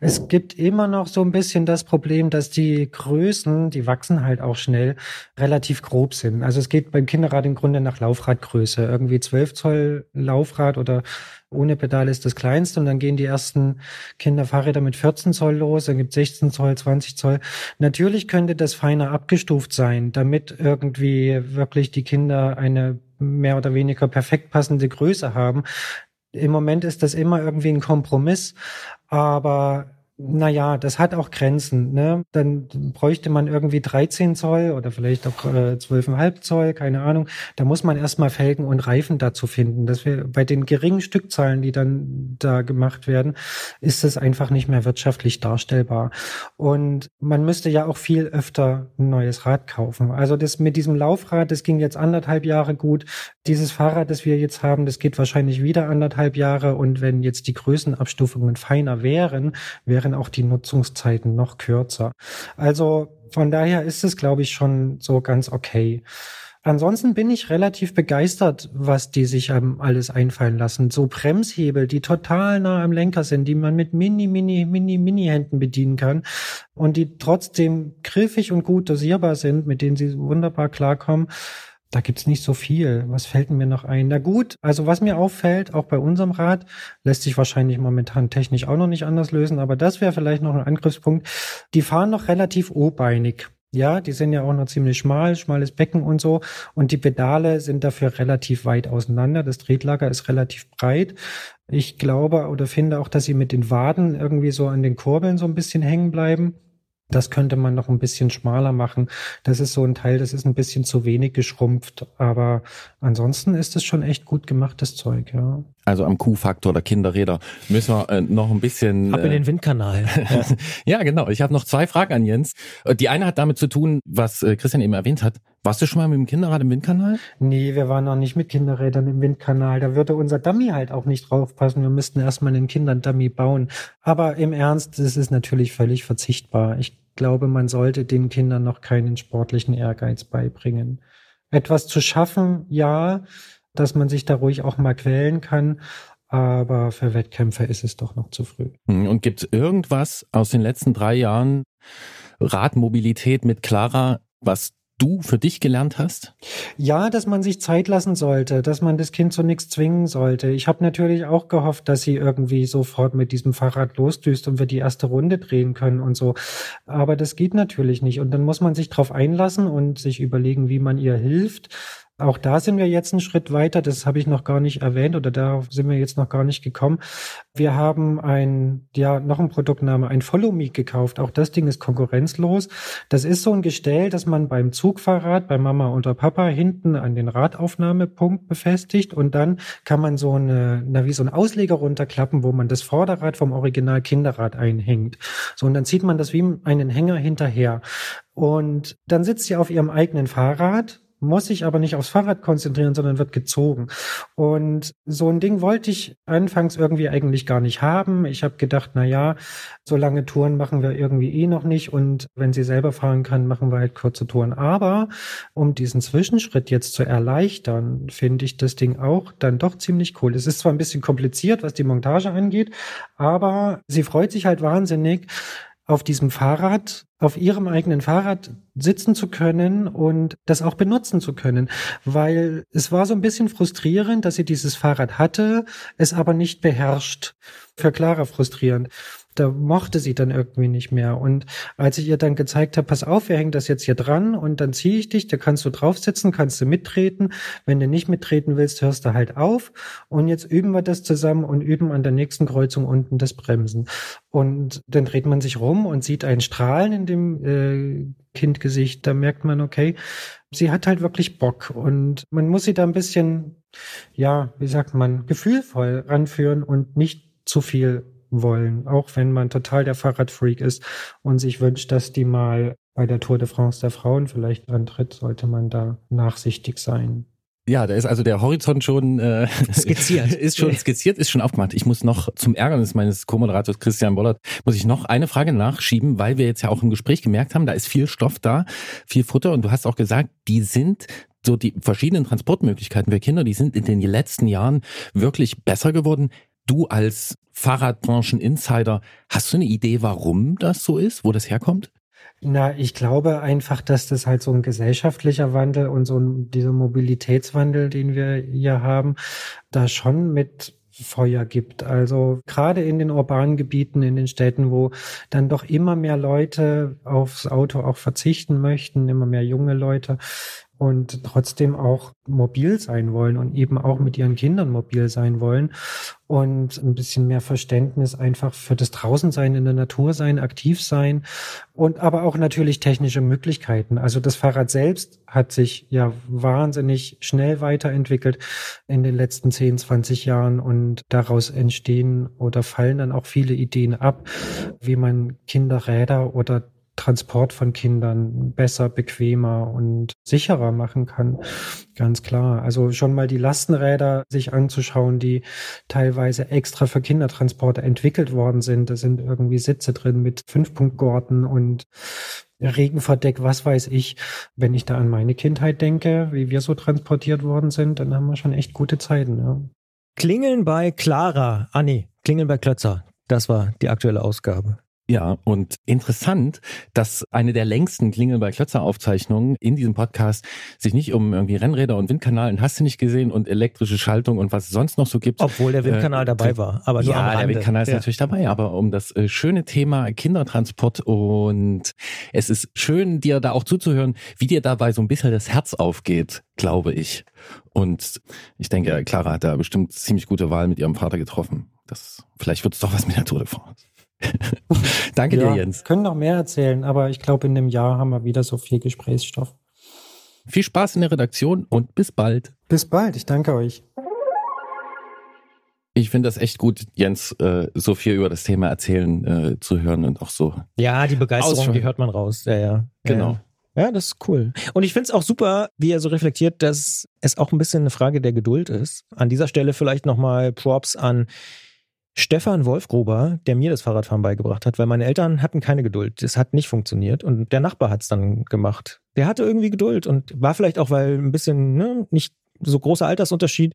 Es gibt immer noch so ein bisschen das Problem, dass die Größen, die wachsen halt auch schnell, relativ grob sind. Also es geht beim Kinderrad im Grunde nach Laufradgröße. Irgendwie 12 Zoll Laufrad oder ohne Pedal ist das kleinste und dann gehen die ersten Kinderfahrräder mit 14 Zoll los, dann gibt 16 Zoll, 20 Zoll. Natürlich könnte das feiner abgestuft sein, damit irgendwie wirklich die Kinder eine mehr oder weniger perfekt passende Größe haben. Im Moment ist das immer irgendwie ein Kompromiss, aber naja, das hat auch Grenzen. Ne? Dann bräuchte man irgendwie 13 Zoll oder vielleicht auch äh, 12,5 Zoll, keine Ahnung. Da muss man erstmal Felgen und Reifen dazu finden. Dass wir bei den geringen Stückzahlen, die dann da gemacht werden, ist es einfach nicht mehr wirtschaftlich darstellbar. Und man müsste ja auch viel öfter ein neues Rad kaufen. Also das mit diesem Laufrad, das ging jetzt anderthalb Jahre gut. Dieses Fahrrad, das wir jetzt haben, das geht wahrscheinlich wieder anderthalb Jahre. Und wenn jetzt die Größenabstufungen feiner wären, wäre wären auch die Nutzungszeiten noch kürzer. Also von daher ist es, glaube ich, schon so ganz okay. Ansonsten bin ich relativ begeistert, was die sich ähm, alles einfallen lassen. So Bremshebel, die total nah am Lenker sind, die man mit mini, mini, mini, mini Händen bedienen kann und die trotzdem griffig und gut dosierbar sind, mit denen sie wunderbar klarkommen. Da gibt's nicht so viel. Was fällt mir noch ein? Na gut, also was mir auffällt, auch bei unserem Rad, lässt sich wahrscheinlich momentan technisch auch noch nicht anders lösen, aber das wäre vielleicht noch ein Angriffspunkt. Die fahren noch relativ obeinig. Ja, die sind ja auch noch ziemlich schmal, schmales Becken und so. Und die Pedale sind dafür relativ weit auseinander. Das Tretlager ist relativ breit. Ich glaube oder finde auch, dass sie mit den Waden irgendwie so an den Kurbeln so ein bisschen hängen bleiben. Das könnte man noch ein bisschen schmaler machen. Das ist so ein Teil, das ist ein bisschen zu wenig geschrumpft. Aber ansonsten ist es schon echt gut gemachtes Zeug, ja. Also am Q-Faktor der Kinderräder müssen wir äh, noch ein bisschen. Ab in den äh, Windkanal. ja, genau. Ich habe noch zwei Fragen an Jens. Äh, die eine hat damit zu tun, was äh, Christian eben erwähnt hat. Warst du schon mal mit dem Kinderrad im Windkanal? Nee, wir waren noch nicht mit Kinderrädern im Windkanal. Da würde unser Dummy halt auch nicht draufpassen. Wir müssten erstmal einen Kindern-Dummy bauen. Aber im Ernst, das ist natürlich völlig verzichtbar. Ich glaube, man sollte den Kindern noch keinen sportlichen Ehrgeiz beibringen. Etwas zu schaffen, ja, dass man sich da ruhig auch mal quälen kann. Aber für Wettkämpfe ist es doch noch zu früh. Hm, und gibt es irgendwas aus den letzten drei Jahren Radmobilität mit Clara, was du für dich gelernt hast? Ja, dass man sich Zeit lassen sollte, dass man das Kind zu nichts zwingen sollte. Ich habe natürlich auch gehofft, dass sie irgendwie sofort mit diesem Fahrrad losdüst und wir die erste Runde drehen können und so. Aber das geht natürlich nicht. Und dann muss man sich darauf einlassen und sich überlegen, wie man ihr hilft. Auch da sind wir jetzt einen Schritt weiter. Das habe ich noch gar nicht erwähnt oder da sind wir jetzt noch gar nicht gekommen. Wir haben ein, ja, noch ein Produktname, ein Follow Me gekauft. Auch das Ding ist konkurrenzlos. Das ist so ein Gestell, das man beim Zugfahrrad, bei Mama oder Papa hinten an den Radaufnahmepunkt befestigt und dann kann man so eine, na, wie so ein Ausleger runterklappen, wo man das Vorderrad vom Original Kinderrad einhängt. So, und dann zieht man das wie einen Hänger hinterher. Und dann sitzt sie auf ihrem eigenen Fahrrad, muss sich aber nicht aufs Fahrrad konzentrieren, sondern wird gezogen. Und so ein Ding wollte ich anfangs irgendwie eigentlich gar nicht haben. Ich habe gedacht, na ja, so lange Touren machen wir irgendwie eh noch nicht und wenn sie selber fahren kann, machen wir halt kurze Touren. Aber um diesen Zwischenschritt jetzt zu erleichtern, finde ich das Ding auch dann doch ziemlich cool. Es ist zwar ein bisschen kompliziert, was die Montage angeht, aber sie freut sich halt wahnsinnig, auf diesem Fahrrad, auf ihrem eigenen Fahrrad sitzen zu können und das auch benutzen zu können. Weil es war so ein bisschen frustrierend, dass sie dieses Fahrrad hatte, es aber nicht beherrscht. Für Clara frustrierend da mochte sie dann irgendwie nicht mehr. Und als ich ihr dann gezeigt habe, pass auf, wir hängen das jetzt hier dran und dann ziehe ich dich, da kannst du drauf sitzen, kannst du mittreten. Wenn du nicht mittreten willst, hörst du halt auf. Und jetzt üben wir das zusammen und üben an der nächsten Kreuzung unten das Bremsen. Und dann dreht man sich rum und sieht ein Strahlen in dem äh, Kindgesicht. Da merkt man, okay, sie hat halt wirklich Bock. Und man muss sie da ein bisschen, ja, wie sagt man, gefühlvoll ranführen und nicht zu viel wollen, auch wenn man total der Fahrradfreak ist und sich wünscht, dass die mal bei der Tour de France der Frauen vielleicht antritt, sollte man da nachsichtig sein. Ja, da ist also der Horizont schon äh, skizziert. ist schon skizziert, ist schon aufgemacht. Ich muss noch zum Ärgernis meines Co-Moderators Christian Bollert, muss ich noch eine Frage nachschieben, weil wir jetzt ja auch im Gespräch gemerkt haben, da ist viel Stoff da, viel Futter und du hast auch gesagt, die sind so die verschiedenen Transportmöglichkeiten für Kinder, die sind in den letzten Jahren wirklich besser geworden. Du als Fahrradbranchen-Insider, hast du eine Idee, warum das so ist, wo das herkommt? Na, ich glaube einfach, dass das halt so ein gesellschaftlicher Wandel und so ein, dieser Mobilitätswandel, den wir hier haben, da schon mit Feuer gibt. Also gerade in den urbanen Gebieten, in den Städten, wo dann doch immer mehr Leute aufs Auto auch verzichten möchten, immer mehr junge Leute, und trotzdem auch mobil sein wollen und eben auch mit ihren Kindern mobil sein wollen und ein bisschen mehr Verständnis einfach für das Draußensein in der Natur sein, aktiv sein und aber auch natürlich technische Möglichkeiten. Also das Fahrrad selbst hat sich ja wahnsinnig schnell weiterentwickelt in den letzten 10, 20 Jahren und daraus entstehen oder fallen dann auch viele Ideen ab, wie man Kinderräder oder Transport von Kindern besser, bequemer und sicherer machen kann. Ganz klar. Also schon mal die Lastenräder sich anzuschauen, die teilweise extra für Kindertransporte entwickelt worden sind. Da sind irgendwie Sitze drin mit Fünfpunktgurten und Regenverdeck, was weiß ich. Wenn ich da an meine Kindheit denke, wie wir so transportiert worden sind, dann haben wir schon echt gute Zeiten. Ja. Klingeln bei Clara. Ah nee, Klingeln bei Klötzer. Das war die aktuelle Ausgabe. Ja, und interessant, dass eine der längsten Klingel bei Klötzer Aufzeichnungen in diesem Podcast sich nicht um irgendwie Rennräder und Windkanal und hast du nicht gesehen und elektrische Schaltung und was es sonst noch so gibt. Obwohl der Windkanal äh, dabei war, aber nur ja, der Windkanal ist ja. natürlich dabei, aber um das äh, schöne Thema Kindertransport und es ist schön, dir da auch zuzuhören, wie dir dabei so ein bisschen das Herz aufgeht, glaube ich. Und ich denke, Clara hat da bestimmt ziemlich gute Wahl mit ihrem Vater getroffen. Das, vielleicht wird es doch was mit der Tour de France. Danke ja, dir, Jens. Können noch mehr erzählen, aber ich glaube, in einem Jahr haben wir wieder so viel Gesprächsstoff. Viel Spaß in der Redaktion und bis bald. Bis bald, ich danke euch. Ich finde das echt gut, Jens, äh, so viel über das Thema erzählen äh, zu hören und auch so. Ja, die Begeisterung, die hört man raus. Ja, ja. Genau. Ja, ja das ist cool. Und ich finde es auch super, wie er so reflektiert, dass es auch ein bisschen eine Frage der Geduld ist. An dieser Stelle vielleicht nochmal Props an Stefan Wolfgruber, der mir das Fahrradfahren beigebracht hat, weil meine Eltern hatten keine Geduld. Das hat nicht funktioniert und der Nachbar hat es dann gemacht. Der hatte irgendwie Geduld und war vielleicht auch, weil ein bisschen ne, nicht so großer Altersunterschied.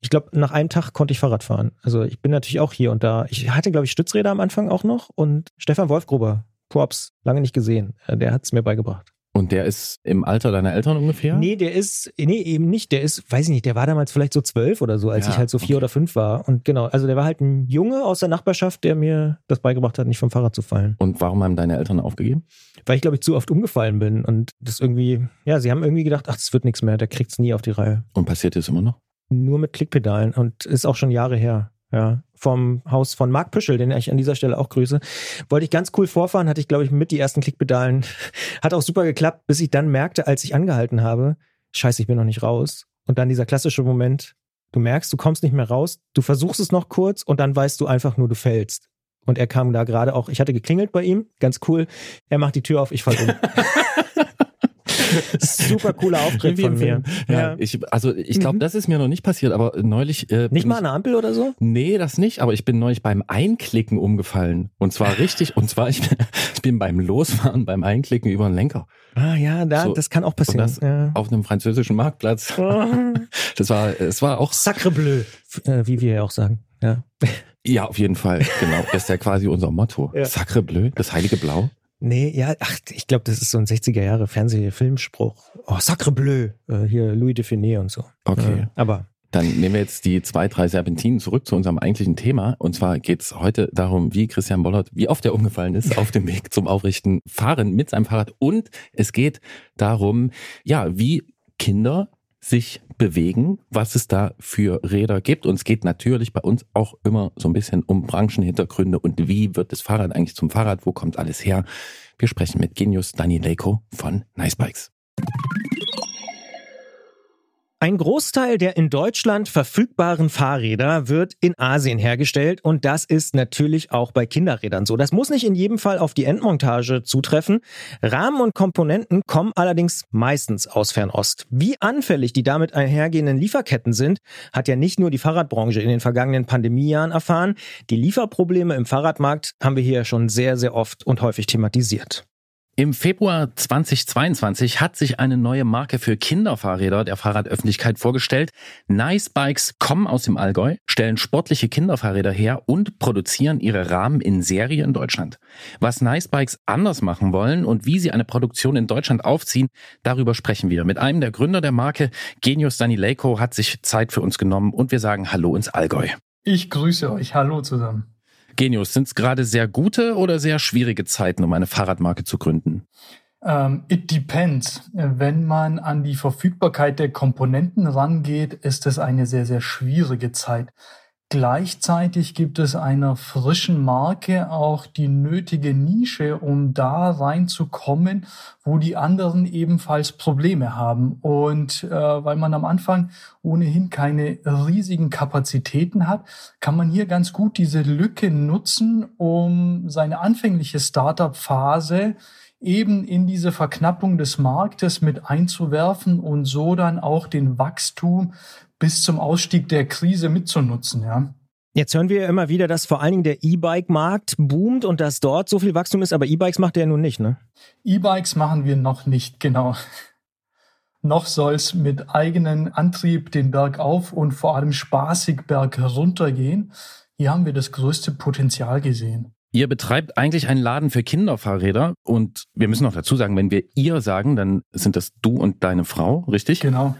Ich glaube, nach einem Tag konnte ich Fahrrad fahren. Also ich bin natürlich auch hier und da. Ich hatte, glaube ich, Stützräder am Anfang auch noch und Stefan Wolfgruber, Props, lange nicht gesehen. Der hat es mir beigebracht. Und der ist im Alter deiner Eltern ungefähr? Nee, der ist, nee, eben nicht. Der ist, weiß ich nicht, der war damals vielleicht so zwölf oder so, als Ja, ich halt so vier okay. oder fünf war. Und genau, also der war halt ein Junge aus der Nachbarschaft, der mir das beigebracht hat, nicht vom Fahrrad zu fallen. Und warum haben deine Eltern aufgegeben? Weil ich, glaube ich, zu oft umgefallen bin. Und das irgendwie, ja, sie haben irgendwie gedacht, ach, das wird nichts mehr, der kriegt's nie auf die Reihe. Und passiert das immer noch? Nur mit Klickpedalen. Und ist auch schon Jahre her. Ja, vom Haus von Marc Püschel, den ich an dieser Stelle auch grüße. Wollte ich ganz cool vorfahren, hatte ich, glaube ich, mit die ersten Klickpedalen. Hat auch super geklappt, bis ich dann merkte, als ich angehalten habe, scheiße, ich bin noch nicht raus. Und dann dieser klassische Moment, du merkst, du kommst nicht mehr raus, du versuchst es noch kurz und dann weißt du einfach nur, du fällst. Und er kam da gerade auch, ich hatte geklingelt bei ihm, ganz cool. Er macht die Tür auf, ich fall um. Super cooler Auftritt von mir. Ja, Ich, also ich glaube, Mhm. das ist mir noch nicht passiert, aber neulich. Äh, Nicht mal eine Ampel oder so? Nee, das nicht, aber ich bin neulich beim Einklicken umgefallen. Und zwar richtig, und zwar ich, ich bin beim Losfahren, beim Einklicken über den Lenker. Ah ja, da, So, das kann auch passieren. und das- ja. Auf einem französischen Marktplatz. Das war, es war auch, Sacre bleu, äh, wie wir ja auch sagen. Ja. ja, auf jeden Fall, genau. Das ist ja quasi unser Motto. Ja. Sacre bleu, das heilige Blau. Nee, ja, ach, ich glaube, das ist so ein 60er Jahre Fernseh-Filmspruch. Oh, Sacre bleu, äh, hier Louis Define und so. Okay. Ja, aber Dann nehmen wir jetzt die zwei, drei Serpentinen zurück zu unserem eigentlichen Thema. Und zwar geht's heute darum, wie Christian Bollert, wie oft er umgefallen ist auf dem Weg zum aufrechten Fahren mit seinem Fahrrad. Und es geht darum, ja, wie Kinder sich bewegen, was es da für Räder gibt. Und es geht natürlich bei uns auch immer so ein bisschen um Branchenhintergründe und wie wird das Fahrrad eigentlich zum Fahrrad, wo kommt alles her. Wir sprechen mit Genius Dani Leiko von Nice Bikes. Ein Großteil der in Deutschland verfügbaren Fahrräder wird in Asien hergestellt und das ist natürlich auch bei Kinderrädern so. Das muss nicht in jedem Fall auf die Endmontage zutreffen. Rahmen und Komponenten kommen allerdings meistens aus Fernost. Wie anfällig die damit einhergehenden Lieferketten sind, hat ja nicht nur die Fahrradbranche in den vergangenen Pandemiejahren erfahren. Die Lieferprobleme im Fahrradmarkt haben wir hier schon sehr, sehr oft und häufig thematisiert. Im Februar 2022 hat sich eine neue Marke für Kinderfahrräder der Fahrradöffentlichkeit vorgestellt. Nice Bikes kommen aus dem Allgäu, stellen sportliche Kinderfahrräder her und produzieren ihre Rahmen in Serie in Deutschland. Was Nice Bikes anders machen wollen und wie sie eine Produktion in Deutschland aufziehen, darüber sprechen wir. Mit einem der Gründer der Marke, Genius Danileko, hat sich Zeit für uns genommen und wir sagen Hallo ins Allgäu. Ich grüße euch. Hallo zusammen. Genius, sind es gerade sehr gute oder sehr schwierige Zeiten, um eine Fahrradmarke zu gründen? Ähm, it depends. Wenn man an die Verfügbarkeit der Komponenten rangeht, ist es eine sehr, sehr schwierige Zeit. Gleichzeitig gibt es einer frischen Marke auch die nötige Nische, um da reinzukommen, wo die anderen ebenfalls Probleme haben. Und äh, weil man am Anfang ohnehin keine riesigen Kapazitäten hat, kann man hier ganz gut diese Lücke nutzen, um seine anfängliche Startup-Phase eben in diese Verknappung des Marktes mit einzuwerfen und so dann auch den Wachstum bis zum Ausstieg der Krise mitzunutzen, ja. Jetzt hören wir ja immer wieder, dass vor allen Dingen der E-Bike-Markt boomt und dass dort so viel Wachstum ist, aber E-Bikes macht er ja nun nicht, ne? E-Bikes machen wir noch nicht, genau. noch soll's mit eigenen Antrieb den Berg auf und vor allem spaßig Berg runtergehen. Hier haben wir das größte Potenzial gesehen. Ihr betreibt eigentlich einen Laden für Kinderfahrräder und wir müssen noch dazu sagen, wenn wir ihr sagen, dann sind das du und deine Frau, richtig? Genau.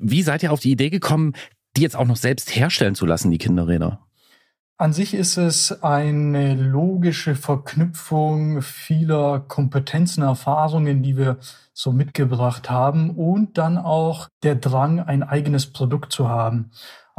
Wie seid ihr auf die Idee gekommen, die jetzt auch noch selbst herstellen zu lassen, die Kinderräder? An sich ist es eine logische Verknüpfung vieler Kompetenzen, Erfahrungen, die wir so mitgebracht haben und dann auch der Drang, ein eigenes Produkt zu haben.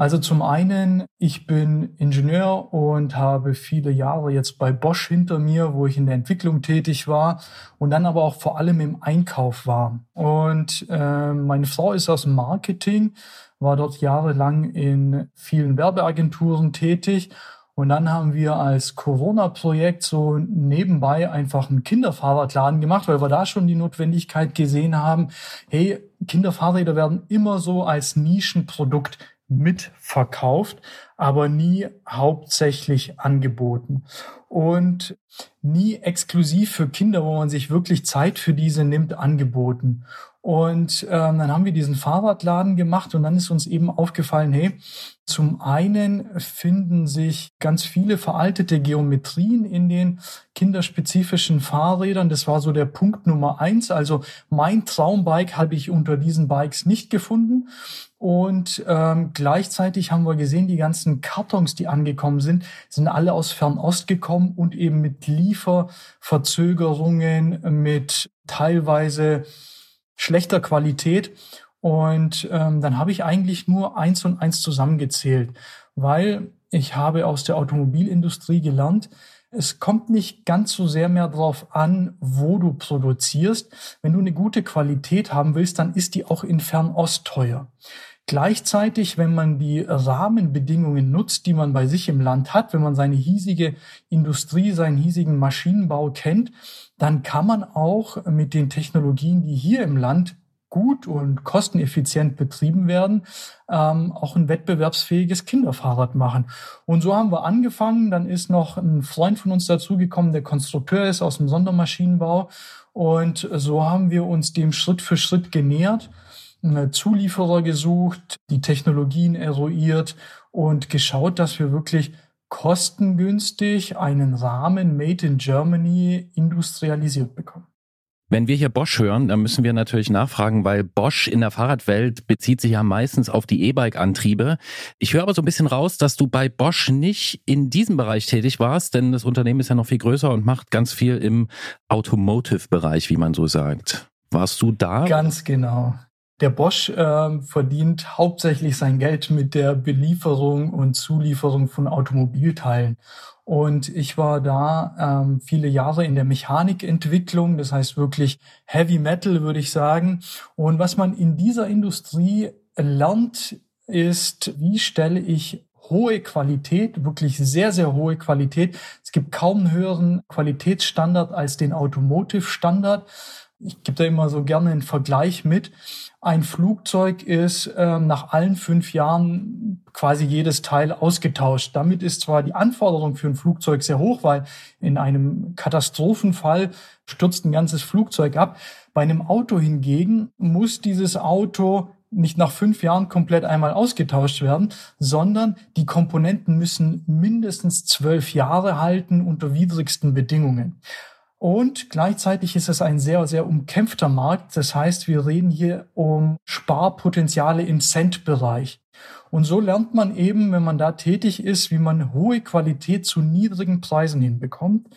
Also zum einen, ich bin Ingenieur und habe viele Jahre jetzt bei Bosch hinter mir, wo ich in der Entwicklung tätig war und dann aber auch vor allem im Einkauf war. Und äh, meine Frau ist aus Marketing, war dort jahrelang in vielen Werbeagenturen tätig. Und dann haben wir als Corona-Projekt so nebenbei einfach einen Kinderfahrradladen gemacht, weil wir da schon die Notwendigkeit gesehen haben, hey, Kinderfahrräder werden immer so als Nischenprodukt mitverkauft, aber nie hauptsächlich angeboten. Und nie exklusiv für Kinder, wo man sich wirklich Zeit für diese nimmt, angeboten. Und ähm, dann haben wir diesen Fahrradladen gemacht und dann ist uns eben aufgefallen, hey, zum einen finden sich ganz viele veraltete Geometrien in den kinderspezifischen Fahrrädern. Das war so der Punkt Nummer eins. Also mein Traumbike habe ich unter diesen Bikes nicht gefunden. Und ähm, gleichzeitig haben wir gesehen, die ganzen Kartons, die angekommen sind, sind alle aus Fernost gekommen und eben mit Lieferverzögerungen, mit teilweise schlechter Qualität. Und ähm, dann habe ich eigentlich nur eins und eins zusammengezählt, weil ich habe aus der Automobilindustrie gelernt, es kommt nicht ganz so sehr mehr darauf an, wo du produzierst. Wenn du eine gute Qualität haben willst, dann ist die auch in Fernost teuer. Gleichzeitig, wenn man die Rahmenbedingungen nutzt, die man bei sich im Land hat, wenn man seine hiesige Industrie, seinen hiesigen Maschinenbau kennt, dann kann man auch mit den Technologien, die hier im Land gut und kosteneffizient betrieben werden, ähm, auch ein wettbewerbsfähiges Kinderfahrrad machen. Und so haben wir angefangen. Dann ist noch ein Freund von uns dazugekommen, der Konstrukteur ist aus dem Sondermaschinenbau. Und so haben wir uns dem Schritt für Schritt genähert, Zulieferer gesucht, die Technologien eruiert und geschaut, dass wir wirklich kostengünstig einen Rahmen Made in Germany industrialisiert bekommen. Wenn wir hier Bosch hören, dann müssen wir natürlich nachfragen, weil Bosch in der Fahrradwelt bezieht sich ja meistens auf die E-Bike-Antriebe. Ich höre aber so ein bisschen raus, dass du bei Bosch nicht in diesem Bereich tätig warst, denn das Unternehmen ist ja noch viel größer und macht ganz viel im Automotive-Bereich, wie man so sagt. Warst du da? Ganz genau. Der Bosch äh, verdient hauptsächlich sein Geld mit der Belieferung und Zulieferung von Automobilteilen. Und ich war da ähm, viele Jahre in der Mechanikentwicklung, das heißt wirklich Heavy Metal, würde ich sagen. Und was man in dieser Industrie lernt, ist, wie stelle ich hohe Qualität, wirklich sehr, sehr hohe Qualität. Es gibt kaum einen höheren Qualitätsstandard als den Automotive-Standard. Ich gebe da immer so gerne einen Vergleich mit. Ein Flugzeug ist äh, nach allen fünf Jahren quasi jedes Teil ausgetauscht. Damit ist zwar die Anforderung für ein Flugzeug sehr hoch, weil in einem Katastrophenfall stürzt ein ganzes Flugzeug ab. Bei einem Auto hingegen muss dieses Auto nicht nach fünf Jahren komplett einmal ausgetauscht werden, sondern die Komponenten müssen mindestens zwölf Jahre halten unter widrigsten Bedingungen. Und gleichzeitig ist es ein sehr, sehr umkämpfter Markt. Das heißt, wir reden hier um Sparpotenziale im Cent-Bereich. Und so lernt man eben, wenn man da tätig ist, wie man hohe Qualität zu niedrigen Preisen hinbekommt.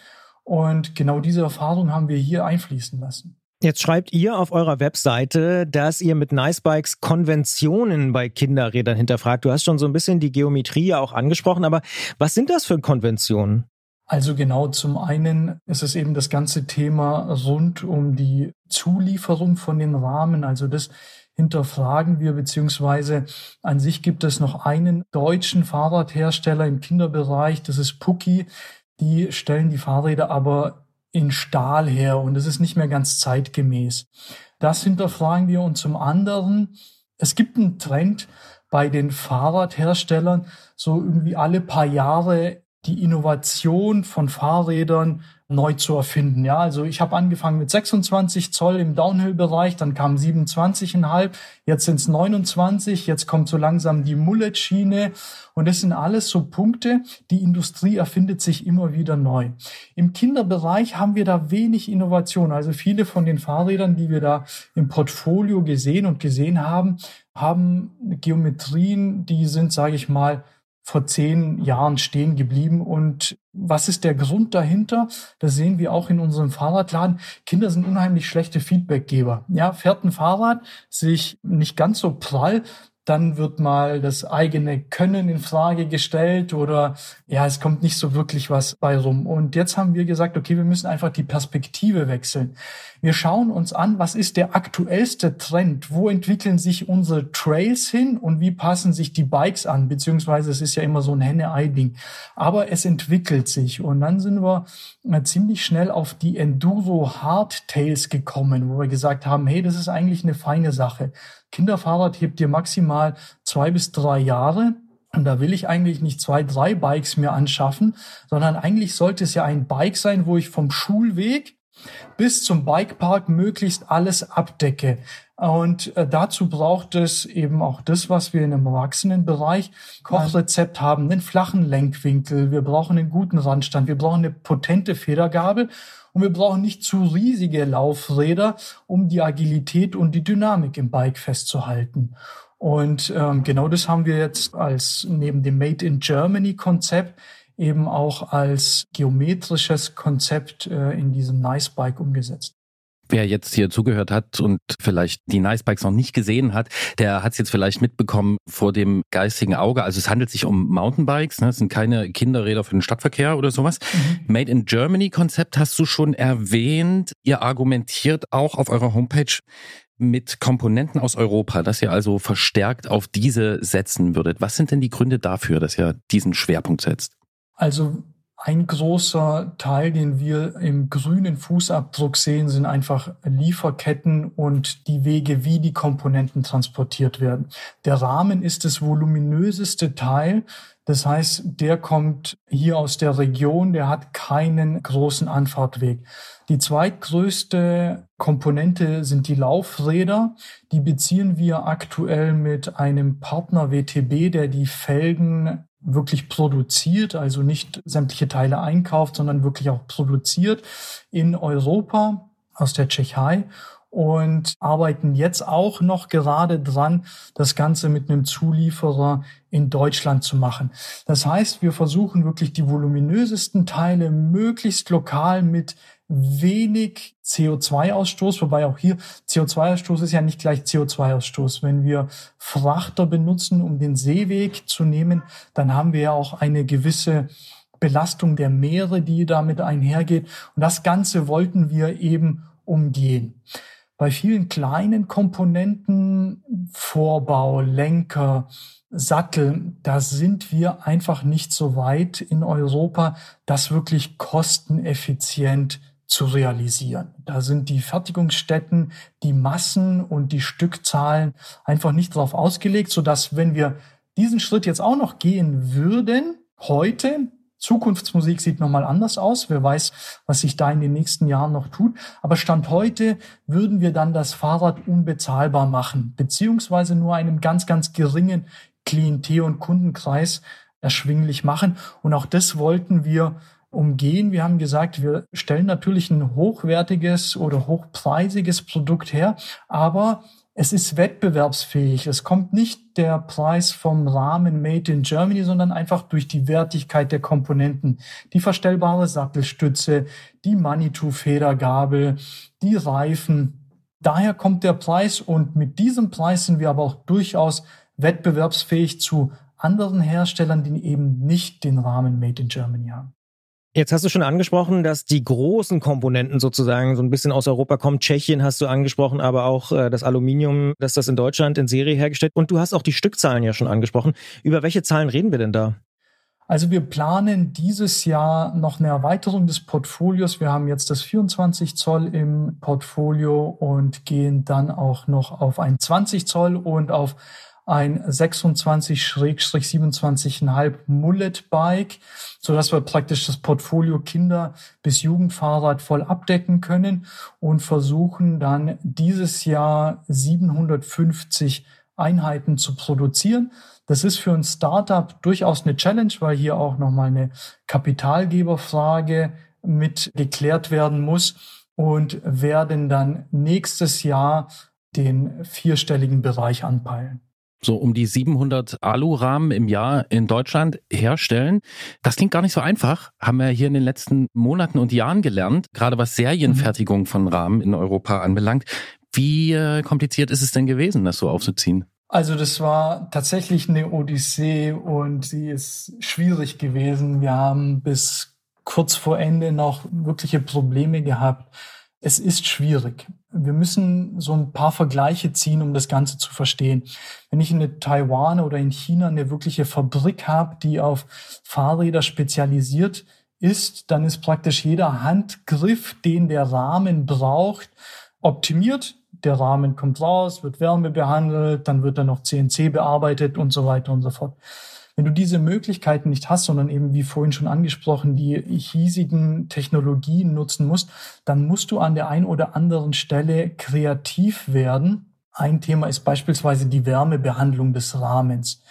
Und genau diese Erfahrung haben wir hier einfließen lassen. Jetzt schreibt ihr auf eurer Webseite, dass ihr mit Nicebikes Konventionen bei Kinderrädern hinterfragt. Du hast schon so ein bisschen die Geometrie auch angesprochen, aber was sind das für Konventionen? Also genau, zum einen ist es eben das ganze Thema rund um die Zulieferung von den Rahmen. Also das hinterfragen wir, beziehungsweise an sich gibt es noch einen deutschen Fahrradhersteller im Kinderbereich, das ist Pucki. Die stellen die Fahrräder aber in Stahl her und es ist nicht mehr ganz zeitgemäß. Das hinterfragen wir und zum anderen, es gibt einen Trend bei den Fahrradherstellern, so irgendwie alle paar Jahre die Innovation von Fahrrädern neu zu erfinden. Ja, also ich habe angefangen mit 26 Zoll im Downhill-Bereich, dann kam 27,5, jetzt sind es 29, jetzt kommt so langsam die Mullet-Schiene und das sind alles so Punkte, die Industrie erfindet sich immer wieder neu. Im Kinderbereich haben wir da wenig Innovation. Also viele von den Fahrrädern, die wir da im Portfolio gesehen und gesehen haben, haben Geometrien, die sind, sage ich mal, vor zehn Jahren stehen geblieben. Und was ist der Grund dahinter? Das sehen wir auch in unserem Fahrradladen. Kinder sind unheimlich schlechte Feedbackgeber. Ja, fährt ein Fahrrad sich nicht ganz so prall, dann wird mal das eigene Können in Frage gestellt oder ja, es kommt nicht so wirklich was bei rum. Und jetzt haben wir gesagt, okay, wir müssen einfach die Perspektive wechseln. Wir schauen uns an, was ist der aktuellste Trend? Wo entwickeln sich unsere Trails hin und wie passen sich die Bikes an? Beziehungsweise es ist ja immer so ein Henne-Ei-Ding. Aber es entwickelt sich und dann sind wir äh, ziemlich schnell auf die Enduro Hardtails gekommen, wo wir gesagt haben, hey, das ist eigentlich eine feine Sache. Kinderfahrrad hebt dir maximal zwei bis drei Jahre. Und da will ich eigentlich nicht zwei, drei Bikes mir anschaffen, sondern eigentlich sollte es ja ein Bike sein, wo ich vom Schulweg bis zum Bikepark möglichst alles abdecke. Und äh, dazu braucht es eben auch das, was wir in einem Erwachsenenbereich Kochrezept haben, einen flachen Lenkwinkel, wir brauchen einen guten Randstand, wir brauchen eine potente Federgabel und wir brauchen nicht zu riesige Laufräder, um die Agilität und die Dynamik im Bike festzuhalten. Und ähm, genau das haben wir jetzt als neben dem Made in Germany Konzept eben auch als geometrisches Konzept äh, in diesem Nice Bike umgesetzt. Wer jetzt hier zugehört hat und vielleicht die Nice Bikes noch nicht gesehen hat, der hat es jetzt vielleicht mitbekommen vor dem geistigen Auge. Also es handelt sich um Mountainbikes, ne? es sind keine Kinderräder für den Stadtverkehr oder sowas. Mhm. Made in Germany Konzept hast du schon erwähnt. Ihr argumentiert auch auf eurer Homepage mit Komponenten aus Europa, dass ihr also verstärkt auf diese setzen würdet. Was sind denn die Gründe dafür, dass ihr diesen Schwerpunkt setzt? Also ein großer Teil, den wir im grünen Fußabdruck sehen, sind einfach Lieferketten und die Wege, wie die Komponenten transportiert werden. Der Rahmen ist das voluminöseste Teil. Das heißt, der kommt hier aus der Region, der hat keinen großen Anfahrtweg. Die zweitgrößte Komponente sind die Laufräder. Die beziehen wir aktuell mit einem Partner WTB, der die Felgen wirklich produziert, also nicht sämtliche Teile einkauft, sondern wirklich auch produziert in Europa aus der Tschechei und arbeiten jetzt auch noch gerade dran, das Ganze mit einem Zulieferer in Deutschland zu machen. Das heißt, wir versuchen wirklich die voluminösesten Teile möglichst lokal mit wenig CO2-Ausstoß, wobei auch hier CO2-Ausstoß ist ja nicht gleich CO2-Ausstoß. Wenn wir Frachter benutzen, um den Seeweg zu nehmen, dann haben wir ja auch eine gewisse Belastung der Meere, die damit einhergeht. Und das Ganze wollten wir eben umgehen. Bei vielen kleinen Komponenten, Vorbau, Lenker, Sattel, da sind wir einfach nicht so weit in Europa, das wirklich kosteneffizient zu realisieren. Da sind die Fertigungsstätten, die Massen und die Stückzahlen einfach nicht darauf ausgelegt, so dass wenn wir diesen Schritt jetzt auch noch gehen würden, heute, Zukunftsmusik sieht nochmal anders aus. Wer weiß, was sich da in den nächsten Jahren noch tut. Aber Stand heute würden wir dann das Fahrrad unbezahlbar machen, beziehungsweise nur einem ganz, ganz geringen Klientel- und Kundenkreis erschwinglich machen. Und auch das wollten wir umgehen. Wir haben gesagt, wir stellen natürlich ein hochwertiges oder hochpreisiges Produkt her, aber es ist wettbewerbsfähig. Es kommt nicht der Preis vom Rahmen Made in Germany, sondern einfach durch die Wertigkeit der Komponenten. Die verstellbare Sattelstütze, die Manitou-Federgabel, die Reifen. Daher kommt der Preis und mit diesem Preis sind wir aber auch durchaus wettbewerbsfähig zu anderen Herstellern, die eben nicht den Rahmen Made in Germany haben. Jetzt hast du schon angesprochen, dass die großen Komponenten sozusagen so ein bisschen aus Europa kommen. Tschechien hast du angesprochen, aber auch äh, das Aluminium, dass das in Deutschland in Serie hergestellt. Und du hast auch die Stückzahlen ja schon angesprochen. Über welche Zahlen reden wir denn da? Also wir planen dieses Jahr noch eine Erweiterung des Portfolios. Wir haben jetzt das 24 Zoll im Portfolio und gehen dann auch noch auf ein 20 Zoll und auf ein 26-27,5 Mullet Bike, so dass wir praktisch das Portfolio Kinder bis Jugendfahrrad voll abdecken können und versuchen dann dieses Jahr 750 Einheiten zu produzieren. Das ist für ein Startup durchaus eine Challenge, weil hier auch nochmal eine Kapitalgeberfrage mit geklärt werden muss und werden dann nächstes Jahr den vierstelligen Bereich anpeilen so um die 700 Alurahmen im Jahr in Deutschland herstellen. Das klingt gar nicht so einfach, haben wir hier in den letzten Monaten und Jahren gelernt, gerade was Serienfertigung mhm. von Rahmen in Europa anbelangt. Wie äh, kompliziert ist es denn gewesen, das so aufzuziehen? Also das war tatsächlich eine Odyssee und sie ist schwierig gewesen. Wir haben bis kurz vor Ende noch wirkliche Probleme gehabt es ist schwierig. Wir müssen so ein paar Vergleiche ziehen, um das Ganze zu verstehen. Wenn ich in Taiwan oder in China eine wirkliche Fabrik habe, die auf Fahrräder spezialisiert ist, dann ist praktisch jeder Handgriff, den der Rahmen braucht, optimiert. Der Rahmen kommt raus, wird Wärme behandelt, dann wird er noch CNC bearbeitet und so weiter und so fort. Wenn du diese Möglichkeiten nicht hast, sondern eben wie vorhin schon angesprochen, die hiesigen Technologien nutzen musst, dann musst du an der einen oder anderen Stelle kreativ werden. Ein Thema ist beispielsweise die Wärmebehandlung des Rahmens.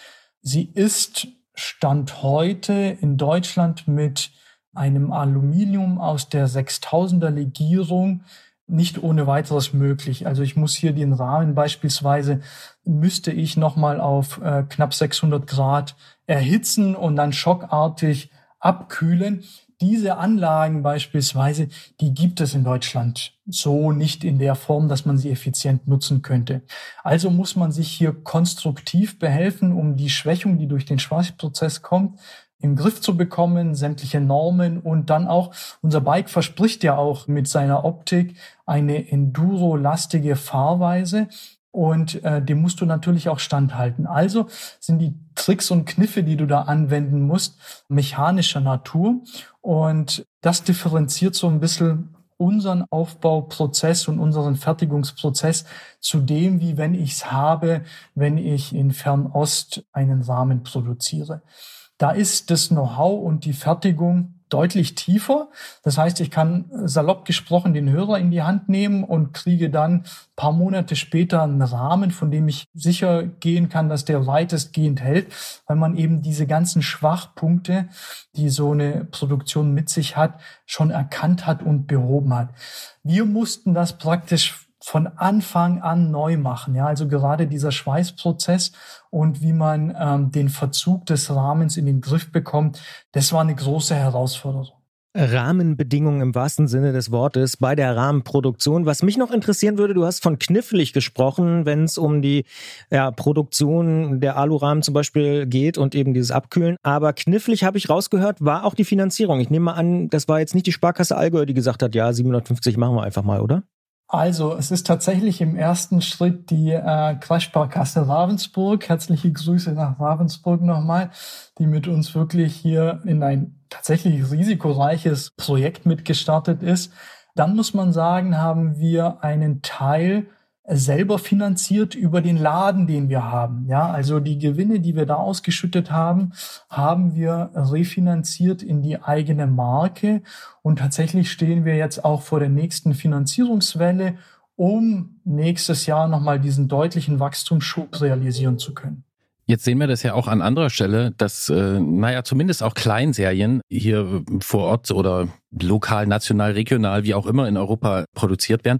Sie ist Stand heute in Deutschland mit einem Aluminium aus der 6000er Legierung nicht ohne weiteres möglich. Also ich muss hier den Rahmen beispielsweise, müsste ich nochmal auf äh, knapp 600 Grad erhitzen und dann schockartig abkühlen. Diese Anlagen beispielsweise, die gibt es in Deutschland so nicht in der Form, dass man sie effizient nutzen könnte. Also muss man sich hier konstruktiv behelfen, um die Schwächung, die durch den Schweißprozess kommt, im Griff zu bekommen, sämtliche Normen und dann auch, unser Bike verspricht ja auch mit seiner Optik eine Enduro-lastige Fahrweise und äh, dem musst du natürlich auch standhalten. Also sind die Tricks und Kniffe, die du da anwenden musst, mechanischer Natur und das differenziert so ein bisschen unseren Aufbauprozess und unseren Fertigungsprozess zu dem, wie wenn ich es habe, wenn ich in Fernost einen Rahmen produziere. Da ist das Know-how und die Fertigung deutlich tiefer. Das heißt, ich kann salopp gesprochen den Hörer in die Hand nehmen und kriege dann paar Monate später einen Rahmen, von dem ich sicher gehen kann, dass der weitestgehend hält, weil man eben diese ganzen Schwachpunkte, die so eine Produktion mit sich hat, schon erkannt hat und behoben hat. Wir mussten das praktisch von Anfang an neu machen. Ja, also gerade dieser Schweißprozess und wie man ähm, den Verzug des Rahmens in den Griff bekommt, das war eine große Herausforderung. Rahmenbedingungen im wahrsten Sinne des Wortes bei der Rahmenproduktion. Was mich noch interessieren würde, du hast von knifflig gesprochen, wenn es um die ja, Produktion der Alurahmen zum Beispiel geht und eben dieses Abkühlen. Aber knifflig habe ich rausgehört, war auch die Finanzierung. Ich nehme mal an, das war jetzt nicht die Sparkasse Allgäu, die gesagt hat, ja, 750 machen wir einfach mal, oder? Also, es ist tatsächlich im ersten Schritt die äh, Kreissparkasse Ravensburg. Herzliche Grüße nach Ravensburg nochmal, die mit uns wirklich hier in ein tatsächlich risikoreiches Projekt mitgestartet ist. Dann muss man sagen, haben wir einen Teil selber finanziert über den Laden, den wir haben. Ja, also die Gewinne, die wir da ausgeschüttet haben, haben wir refinanziert in die eigene Marke. Und tatsächlich stehen wir jetzt auch vor der nächsten Finanzierungswelle, um nächstes Jahr nochmal diesen deutlichen Wachstumsschub realisieren zu können. Jetzt sehen wir das ja auch an anderer Stelle, dass, äh, naja, zumindest auch Kleinserien hier vor Ort oder lokal, national, regional, wie auch immer in Europa produziert werden.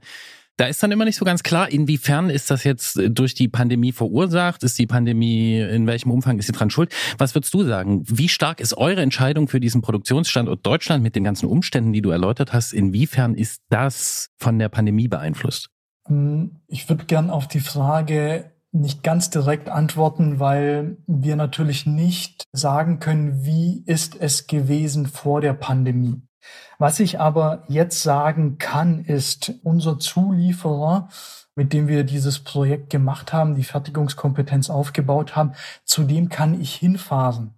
Da ist dann immer nicht so ganz klar, inwiefern ist das jetzt äh, durch die Pandemie verursacht? Ist die Pandemie, in welchem Umfang ist sie dran schuld? Was würdest du sagen? Wie stark ist eure Entscheidung für diesen Produktionsstandort Deutschland mit den ganzen Umständen, die du erläutert hast? Inwiefern ist das von der Pandemie beeinflusst? Hm, ich würde gern auf die Frage nicht ganz direkt antworten, weil wir natürlich nicht sagen können, wie ist es gewesen vor der Pandemie. Was ich aber jetzt sagen kann, ist, unser Zulieferer, mit dem wir dieses Projekt gemacht haben, die Fertigungskompetenz aufgebaut haben, zu dem kann ich hinfahren.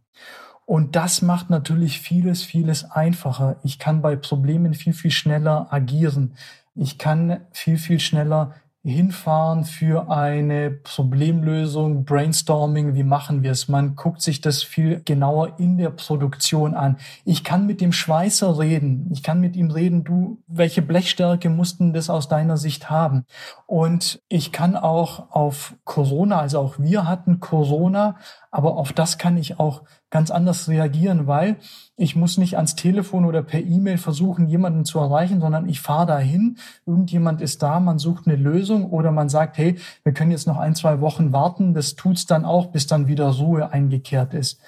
Und das macht natürlich vieles, vieles einfacher. Ich kann bei Problemen viel, viel schneller agieren. Ich kann viel, viel schneller hinfahren für eine Problemlösung, Brainstorming, wie machen wir es? Man guckt sich das viel genauer in der Produktion an. Ich kann mit dem Schweißer reden. Ich kann mit ihm reden, du, welche Blechstärke mussten das aus deiner Sicht haben? Und ich kann auch auf Corona, also auch wir hatten Corona, aber auf das kann ich auch ganz anders reagieren, weil ich muss nicht ans Telefon oder per E-Mail versuchen, jemanden zu erreichen, sondern ich fahre dahin, irgendjemand ist da, man sucht eine Lösung oder man sagt, hey, wir können jetzt noch ein, zwei Wochen warten, das tut's dann auch, bis dann wieder Ruhe eingekehrt ist.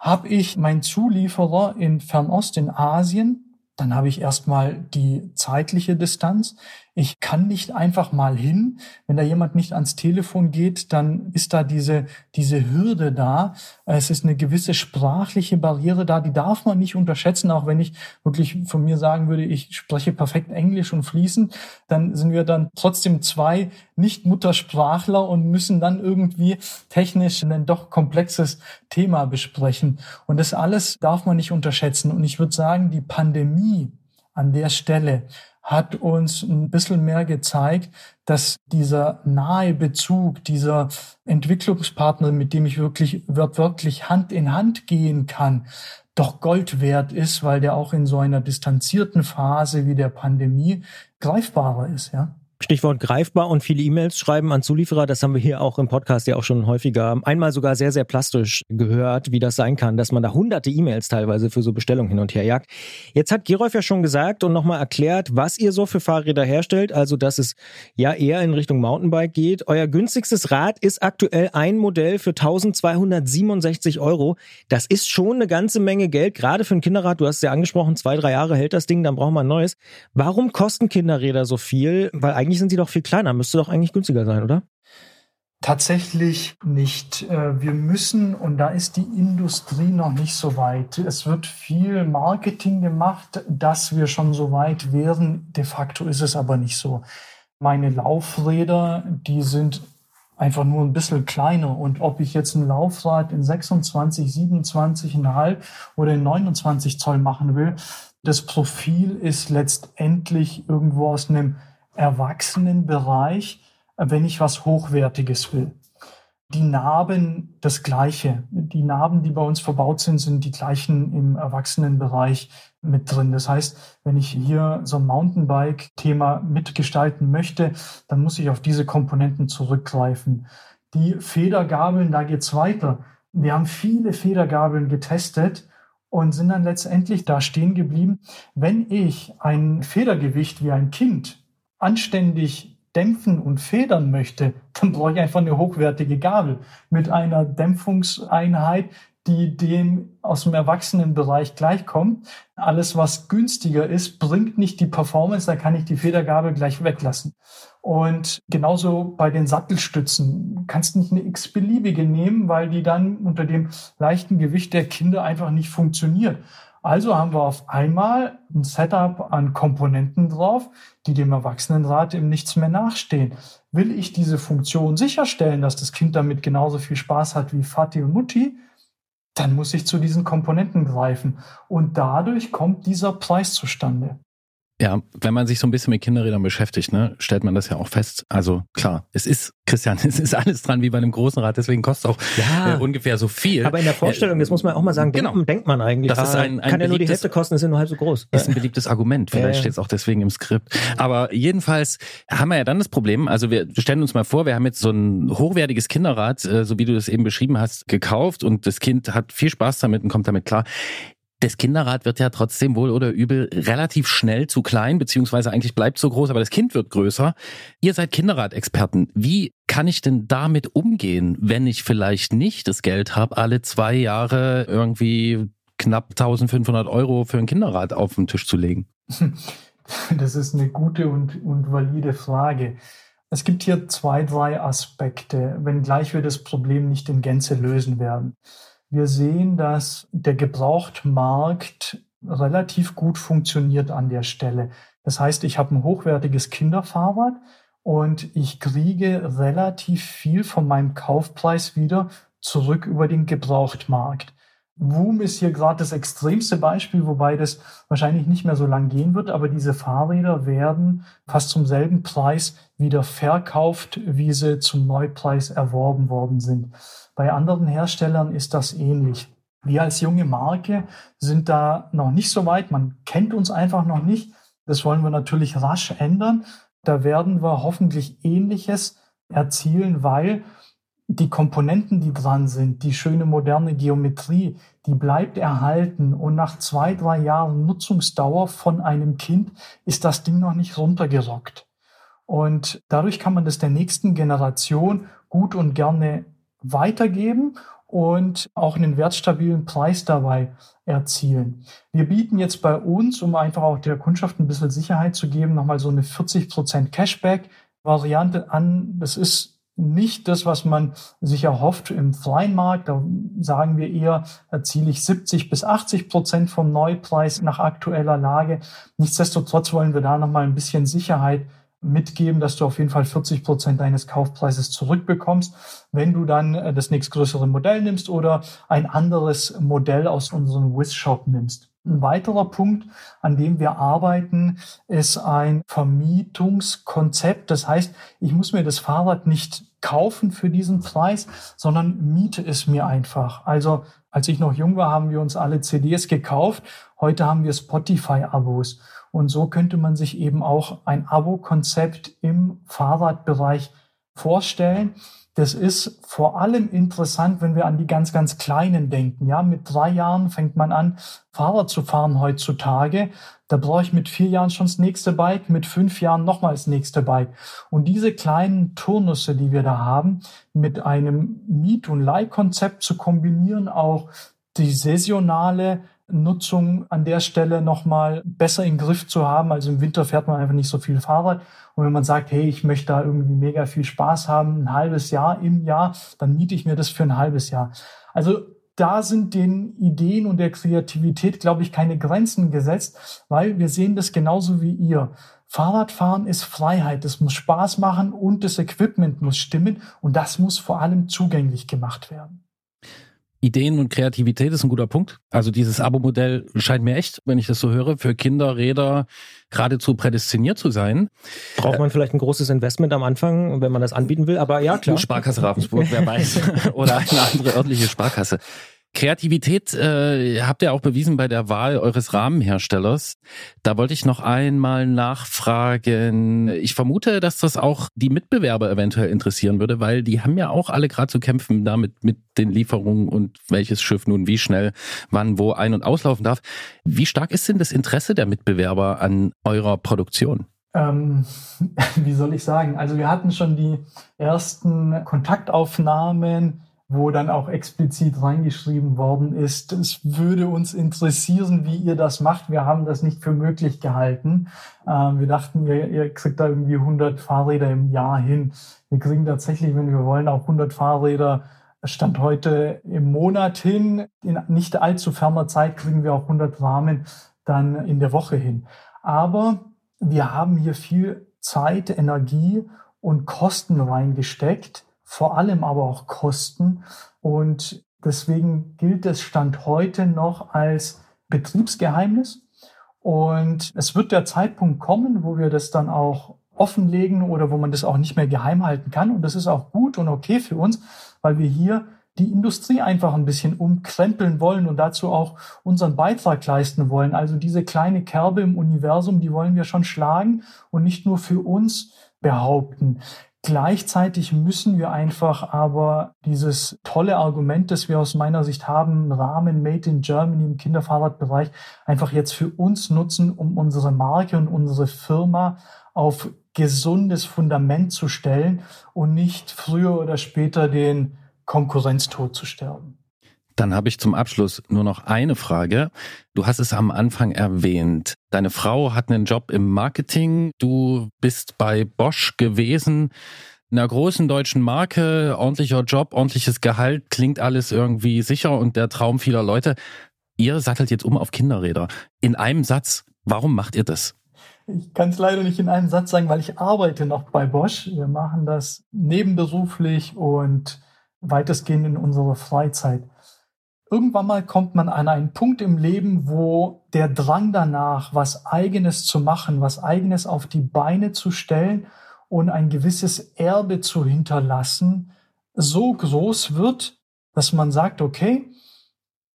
Habe ich meinen Zulieferer in Fernost, in Asien, dann habe ich erstmal die zeitliche Distanz. Ich kann nicht einfach mal hin. Wenn da jemand nicht ans Telefon geht, dann ist da diese, diese Hürde da. Es ist eine gewisse sprachliche Barriere da, die darf man nicht unterschätzen, auch wenn ich wirklich von mir sagen würde, ich spreche perfekt Englisch und fließend, dann sind wir dann trotzdem zwei Nicht-Muttersprachler und müssen dann irgendwie technisch ein doch komplexes Thema besprechen. Und das alles darf man nicht unterschätzen. Und ich würde sagen, die Pandemie an der Stelle hat uns ein bisschen mehr gezeigt, dass dieser nahe Bezug, dieser Entwicklungspartner, mit dem ich wirklich, wirklich Hand in Hand gehen kann, doch Gold wert ist, weil der auch in so einer distanzierten Phase wie der Pandemie greifbarer ist, ja. Stichwort greifbar und viele E-Mails schreiben an Zulieferer. Das haben wir hier auch im Podcast ja auch schon häufiger, einmal sogar sehr, sehr plastisch gehört, wie das sein kann, dass man da hunderte E-Mails teilweise für so Bestellungen hin und her jagt. Jetzt hat Gerolf ja schon gesagt und nochmal erklärt, was ihr so für Fahrräder herstellt. Also, dass es ja eher in Richtung Mountainbike geht. Euer günstigstes Rad ist aktuell ein Modell für 1267 Euro. Das ist schon eine ganze Menge Geld, gerade für ein Kinderrad. Du hast es ja angesprochen, zwei, drei Jahre hält das Ding, dann braucht man ein neues. Warum kosten Kinderräder so viel? Weil eigentlich eigentlich sind sie doch viel kleiner. Müsste doch eigentlich günstiger sein, oder? Tatsächlich nicht. Äh, wir müssen, und da ist die Industrie noch nicht so weit. Es wird viel Marketing gemacht, dass wir schon so weit wären. De facto ist es aber nicht so. Meine Laufräder, die sind einfach nur ein bisschen kleiner. Und ob ich jetzt ein Laufrad in 26, 27,5 oder in 29 Zoll machen will, das Profil ist letztendlich irgendwo aus einem Erwachsenenbereich, wenn ich was Hochwertiges will. Die Narben das gleiche. Die Narben, die bei uns verbaut sind, sind die gleichen im Erwachsenenbereich mit drin. Das heißt, wenn ich hier so ein Mountainbike-Thema mitgestalten möchte, dann muss ich auf diese Komponenten zurückgreifen. Die Federgabeln, da geht's weiter. Wir haben viele Federgabeln getestet und sind dann letztendlich da stehen geblieben. Wenn ich ein Federgewicht wie ein Kind anständig dämpfen und federn möchte, dann brauche ich einfach eine hochwertige Gabel mit einer Dämpfungseinheit, die dem aus dem Erwachsenenbereich gleichkommt. Alles, was günstiger ist, bringt nicht die Performance, da kann ich die Federgabel gleich weglassen. Und genauso bei den Sattelstützen kannst du nicht eine x-beliebige nehmen, weil die dann unter dem leichten Gewicht der Kinder einfach nicht funktioniert. Also haben wir auf einmal ein Setup an Komponenten drauf, die dem Erwachsenenrad im Nichts mehr nachstehen. Will ich diese Funktion sicherstellen, dass das Kind damit genauso viel Spaß hat wie Vati und Mutti, dann muss ich zu diesen Komponenten greifen. Und dadurch kommt dieser Preis zustande. Ja, wenn man sich so ein bisschen mit Kinderrädern beschäftigt, ne, stellt man das ja auch fest. Also klar, es ist, Christian, es ist alles dran wie bei einem großen Rad, deswegen kostet auch ja, äh, ungefähr so viel. Aber in der Vorstellung, das muss man auch mal sagen, genau. denkt man eigentlich. Das ist ah, ein, ein kann ja nur die Hälfte kosten, ist ja nur halb so groß. Ist ein beliebtes Argument, vielleicht ja, steht es auch deswegen im Skript. Aber jedenfalls haben wir ja dann das Problem, also wir stellen uns mal vor, wir haben jetzt so ein hochwertiges Kinderrad, äh, so wie du das eben beschrieben hast, gekauft und das Kind hat viel Spaß damit und kommt damit klar das Kinderrad wird ja trotzdem wohl oder übel relativ schnell zu klein, beziehungsweise eigentlich bleibt so groß, aber das Kind wird größer. Ihr seid Kinderradexperten. Wie kann ich denn damit umgehen, wenn ich vielleicht nicht das Geld habe, alle zwei Jahre irgendwie knapp 1500 Euro für ein Kinderrad auf den Tisch zu legen? Das ist eine gute und, und valide Frage. Es gibt hier zwei, drei Aspekte, wenngleich wir das Problem nicht in Gänze lösen werden. Wir sehen, dass der Gebrauchtmarkt relativ gut funktioniert an der Stelle. Das heißt, ich habe ein hochwertiges Kinderfahrrad und ich kriege relativ viel von meinem Kaufpreis wieder zurück über den Gebrauchtmarkt. Woom ist hier gerade das extremste Beispiel, wobei das wahrscheinlich nicht mehr so lang gehen wird, aber diese Fahrräder werden fast zum selben Preis wieder verkauft, wie sie zum Neupreis erworben worden sind. Bei anderen Herstellern ist das ähnlich. Wir als junge Marke sind da noch nicht so weit. Man kennt uns einfach noch nicht. Das wollen wir natürlich rasch ändern. Da werden wir hoffentlich Ähnliches erzielen, weil die Komponenten, die dran sind, die schöne moderne Geometrie, die bleibt erhalten. Und nach zwei, drei Jahren Nutzungsdauer von einem Kind ist das Ding noch nicht runtergerockt. Und dadurch kann man das der nächsten Generation gut und gerne weitergeben und auch einen wertstabilen Preis dabei erzielen. Wir bieten jetzt bei uns, um einfach auch der Kundschaft ein bisschen Sicherheit zu geben, nochmal so eine 40% Cashback-Variante an. Das ist nicht das, was man sich erhofft im freien Markt. Da sagen wir eher, erziele ich 70 bis 80 Prozent vom Neupreis nach aktueller Lage. Nichtsdestotrotz wollen wir da nochmal ein bisschen Sicherheit mitgeben, dass du auf jeden Fall 40 Prozent deines Kaufpreises zurückbekommst, wenn du dann äh, das nächstgrößere Modell nimmst oder ein anderes Modell aus unserem Wiz-Shop nimmst. Ein weiterer Punkt, an dem wir arbeiten, ist ein Vermietungskonzept. Das heißt, ich muss mir das Fahrrad nicht kaufen für diesen Preis, sondern miete es mir einfach. Also als ich noch jung war, haben wir uns alle CDs gekauft. Heute haben wir Spotify-Abos. Und so könnte man sich eben auch ein Abo-Konzept im Fahrradbereich vorstellen. Das ist vor allem interessant, wenn wir an die ganz, ganz Kleinen denken. Ja, mit drei Jahren fängt man an, Fahrrad zu fahren heutzutage. Da brauche ich mit vier Jahren schon das nächste Bike, mit fünf Jahren nochmal das nächste Bike. Und diese kleinen Turnusse, die wir da haben, mit einem Miet- und Leihkonzept zu kombinieren, auch die saisonale Nutzung an der Stelle nochmal besser im Griff zu haben. Also im Winter fährt man einfach nicht so viel Fahrrad. Und wenn man sagt, hey, ich möchte da irgendwie mega viel Spaß haben, ein halbes Jahr im Jahr, dann miete ich mir das für ein halbes Jahr. Also da sind den Ideen und der Kreativität, glaube ich, keine Grenzen gesetzt, weil wir sehen das genauso wie ihr. Fahrradfahren ist Freiheit, es muss Spaß machen und das Equipment muss stimmen und das muss vor allem zugänglich gemacht werden. Ideen und Kreativität ist ein guter Punkt. Also dieses Abo-Modell scheint mir echt, wenn ich das so höre, für Kinder, Räder geradezu prädestiniert zu sein. Braucht man vielleicht ein großes Investment am Anfang, wenn man das anbieten will, aber ja, klar. Sparkasse Ravensburg, wer weiß. Oder eine andere örtliche Sparkasse. Kreativität äh, habt ihr auch bewiesen bei der Wahl eures Rahmenherstellers. Da wollte ich noch einmal nachfragen. Ich vermute, dass das auch die Mitbewerber eventuell interessieren würde, weil die haben ja auch alle gerade zu kämpfen damit mit den Lieferungen und welches Schiff nun wie schnell wann wo ein- und auslaufen darf. Wie stark ist denn das Interesse der Mitbewerber an eurer Produktion? Ähm, wie soll ich sagen? Also wir hatten schon die ersten Kontaktaufnahmen wo dann auch explizit reingeschrieben worden ist, es würde uns interessieren, wie ihr das macht. Wir haben das nicht für möglich gehalten. Ähm, wir dachten, ihr, ihr kriegt da irgendwie 100 Fahrräder im Jahr hin. Wir kriegen tatsächlich, wenn wir wollen, auch 100 Fahrräder Stand heute im Monat hin. In nicht allzu ferner Zeit kriegen wir auch 100 Rahmen dann in der Woche hin. Aber wir haben hier viel Zeit, Energie und Kosten reingesteckt vor allem aber auch Kosten. Und deswegen gilt es Stand heute noch als Betriebsgeheimnis. Und es wird der Zeitpunkt kommen, wo wir das dann auch offenlegen oder wo man das auch nicht mehr geheim halten kann. Und das ist auch gut und okay für uns, weil wir hier die Industrie einfach ein bisschen umkrempeln wollen und dazu auch unseren Beitrag leisten wollen. Also diese kleine Kerbe im Universum, die wollen wir schon schlagen und nicht nur für uns behaupten. Gleichzeitig müssen wir einfach aber dieses tolle Argument, das wir aus meiner Sicht haben, Rahmen Made in Germany im Kinderfahrradbereich, einfach jetzt für uns nutzen, um unsere Marke und unsere Firma auf gesundes Fundament zu stellen und nicht früher oder später den Konkurrenztod zu sterben. Dann habe ich zum Abschluss nur noch eine Frage. Du hast es am Anfang erwähnt. Deine Frau hat einen Job im Marketing. Du bist bei Bosch gewesen. Einer großen deutschen Marke, ordentlicher Job, ordentliches Gehalt, klingt alles irgendwie sicher und der Traum vieler Leute. Ihr sattelt jetzt um auf Kinderräder. In einem Satz, warum macht ihr das? Ich kann es leider nicht in einem Satz sagen, weil ich arbeite noch bei Bosch. Wir machen das nebenberuflich und weitestgehend in unserer Freizeit irgendwann mal kommt man an einen Punkt im Leben, wo der Drang danach, was eigenes zu machen, was eigenes auf die Beine zu stellen und ein gewisses Erbe zu hinterlassen, so groß wird, dass man sagt, okay,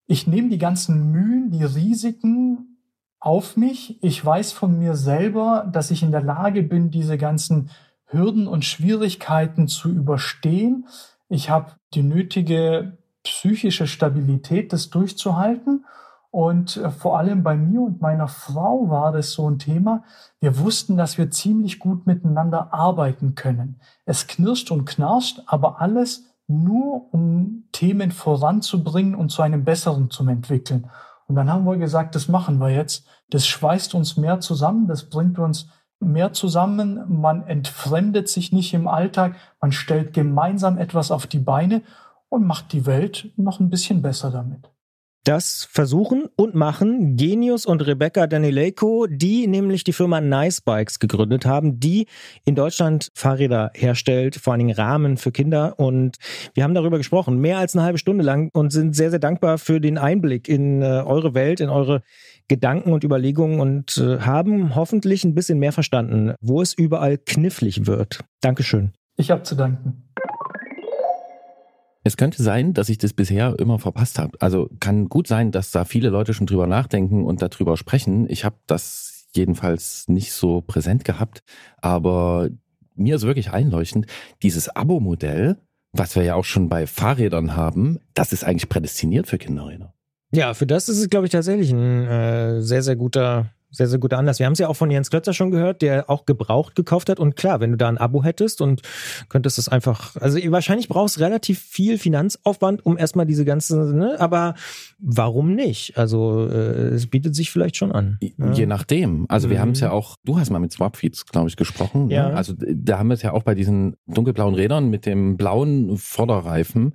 ich nehme die ganzen Mühen, die Risiken auf mich. Ich weiß von mir selber, dass ich in der Lage bin, diese ganzen Hürden und Schwierigkeiten zu überstehen. Ich habe die nötige psychische Stabilität, das durchzuhalten. Und äh, vor allem bei mir und meiner Frau war das so ein Thema. Wir wussten, dass wir ziemlich gut miteinander arbeiten können. Es knirscht und knarscht, aber alles nur, um Themen voranzubringen und zu einem besseren zu entwickeln. Und dann haben wir gesagt, das machen wir jetzt. Das schweißt uns mehr zusammen, das bringt uns mehr zusammen. Man entfremdet sich nicht im Alltag, man stellt gemeinsam etwas auf die Beine und macht die Welt noch ein bisschen besser damit. Das versuchen und machen Genius und Rebecca Danileko, die nämlich die Firma Nice Bikes gegründet haben, die in Deutschland Fahrräder herstellt, vor allen Dingen Rahmen für Kinder. Und wir haben darüber gesprochen, mehr als eine halbe Stunde lang und sind sehr, sehr dankbar für den Einblick in äh, eure Welt, in eure Gedanken und Überlegungen und äh, haben hoffentlich ein bisschen mehr verstanden, wo es überall knifflig wird. Dankeschön. Ich habe zu danken. Es könnte sein, dass ich das bisher immer verpasst habe. Also kann gut sein, dass da viele Leute schon drüber nachdenken und darüber sprechen. Ich habe das jedenfalls nicht so präsent gehabt. Aber mir ist wirklich einleuchtend, dieses Abo-Modell, was wir ja auch schon bei Fahrrädern haben, das ist eigentlich prädestiniert für Kinderräder. Ja, für das ist es, glaube ich, tatsächlich ein äh, sehr, sehr guter sehr, sehr guter Anlass. Wir haben es ja auch von Jens Klötzer schon gehört, der auch gebraucht gekauft hat. Und klar, wenn du da ein Abo hättest und könntest es einfach, also wahrscheinlich brauchst relativ viel Finanzaufwand, um erstmal diese ganze, ne? aber warum nicht? Also äh, es bietet sich vielleicht schon an. Ja. Je nachdem. Also wir mhm. haben es ja auch, du hast mal mit Swapfeeds, glaube ich, gesprochen. Ne? Ja. Ne? Also da haben wir es ja auch bei diesen dunkelblauen Rädern mit dem blauen Vorderreifen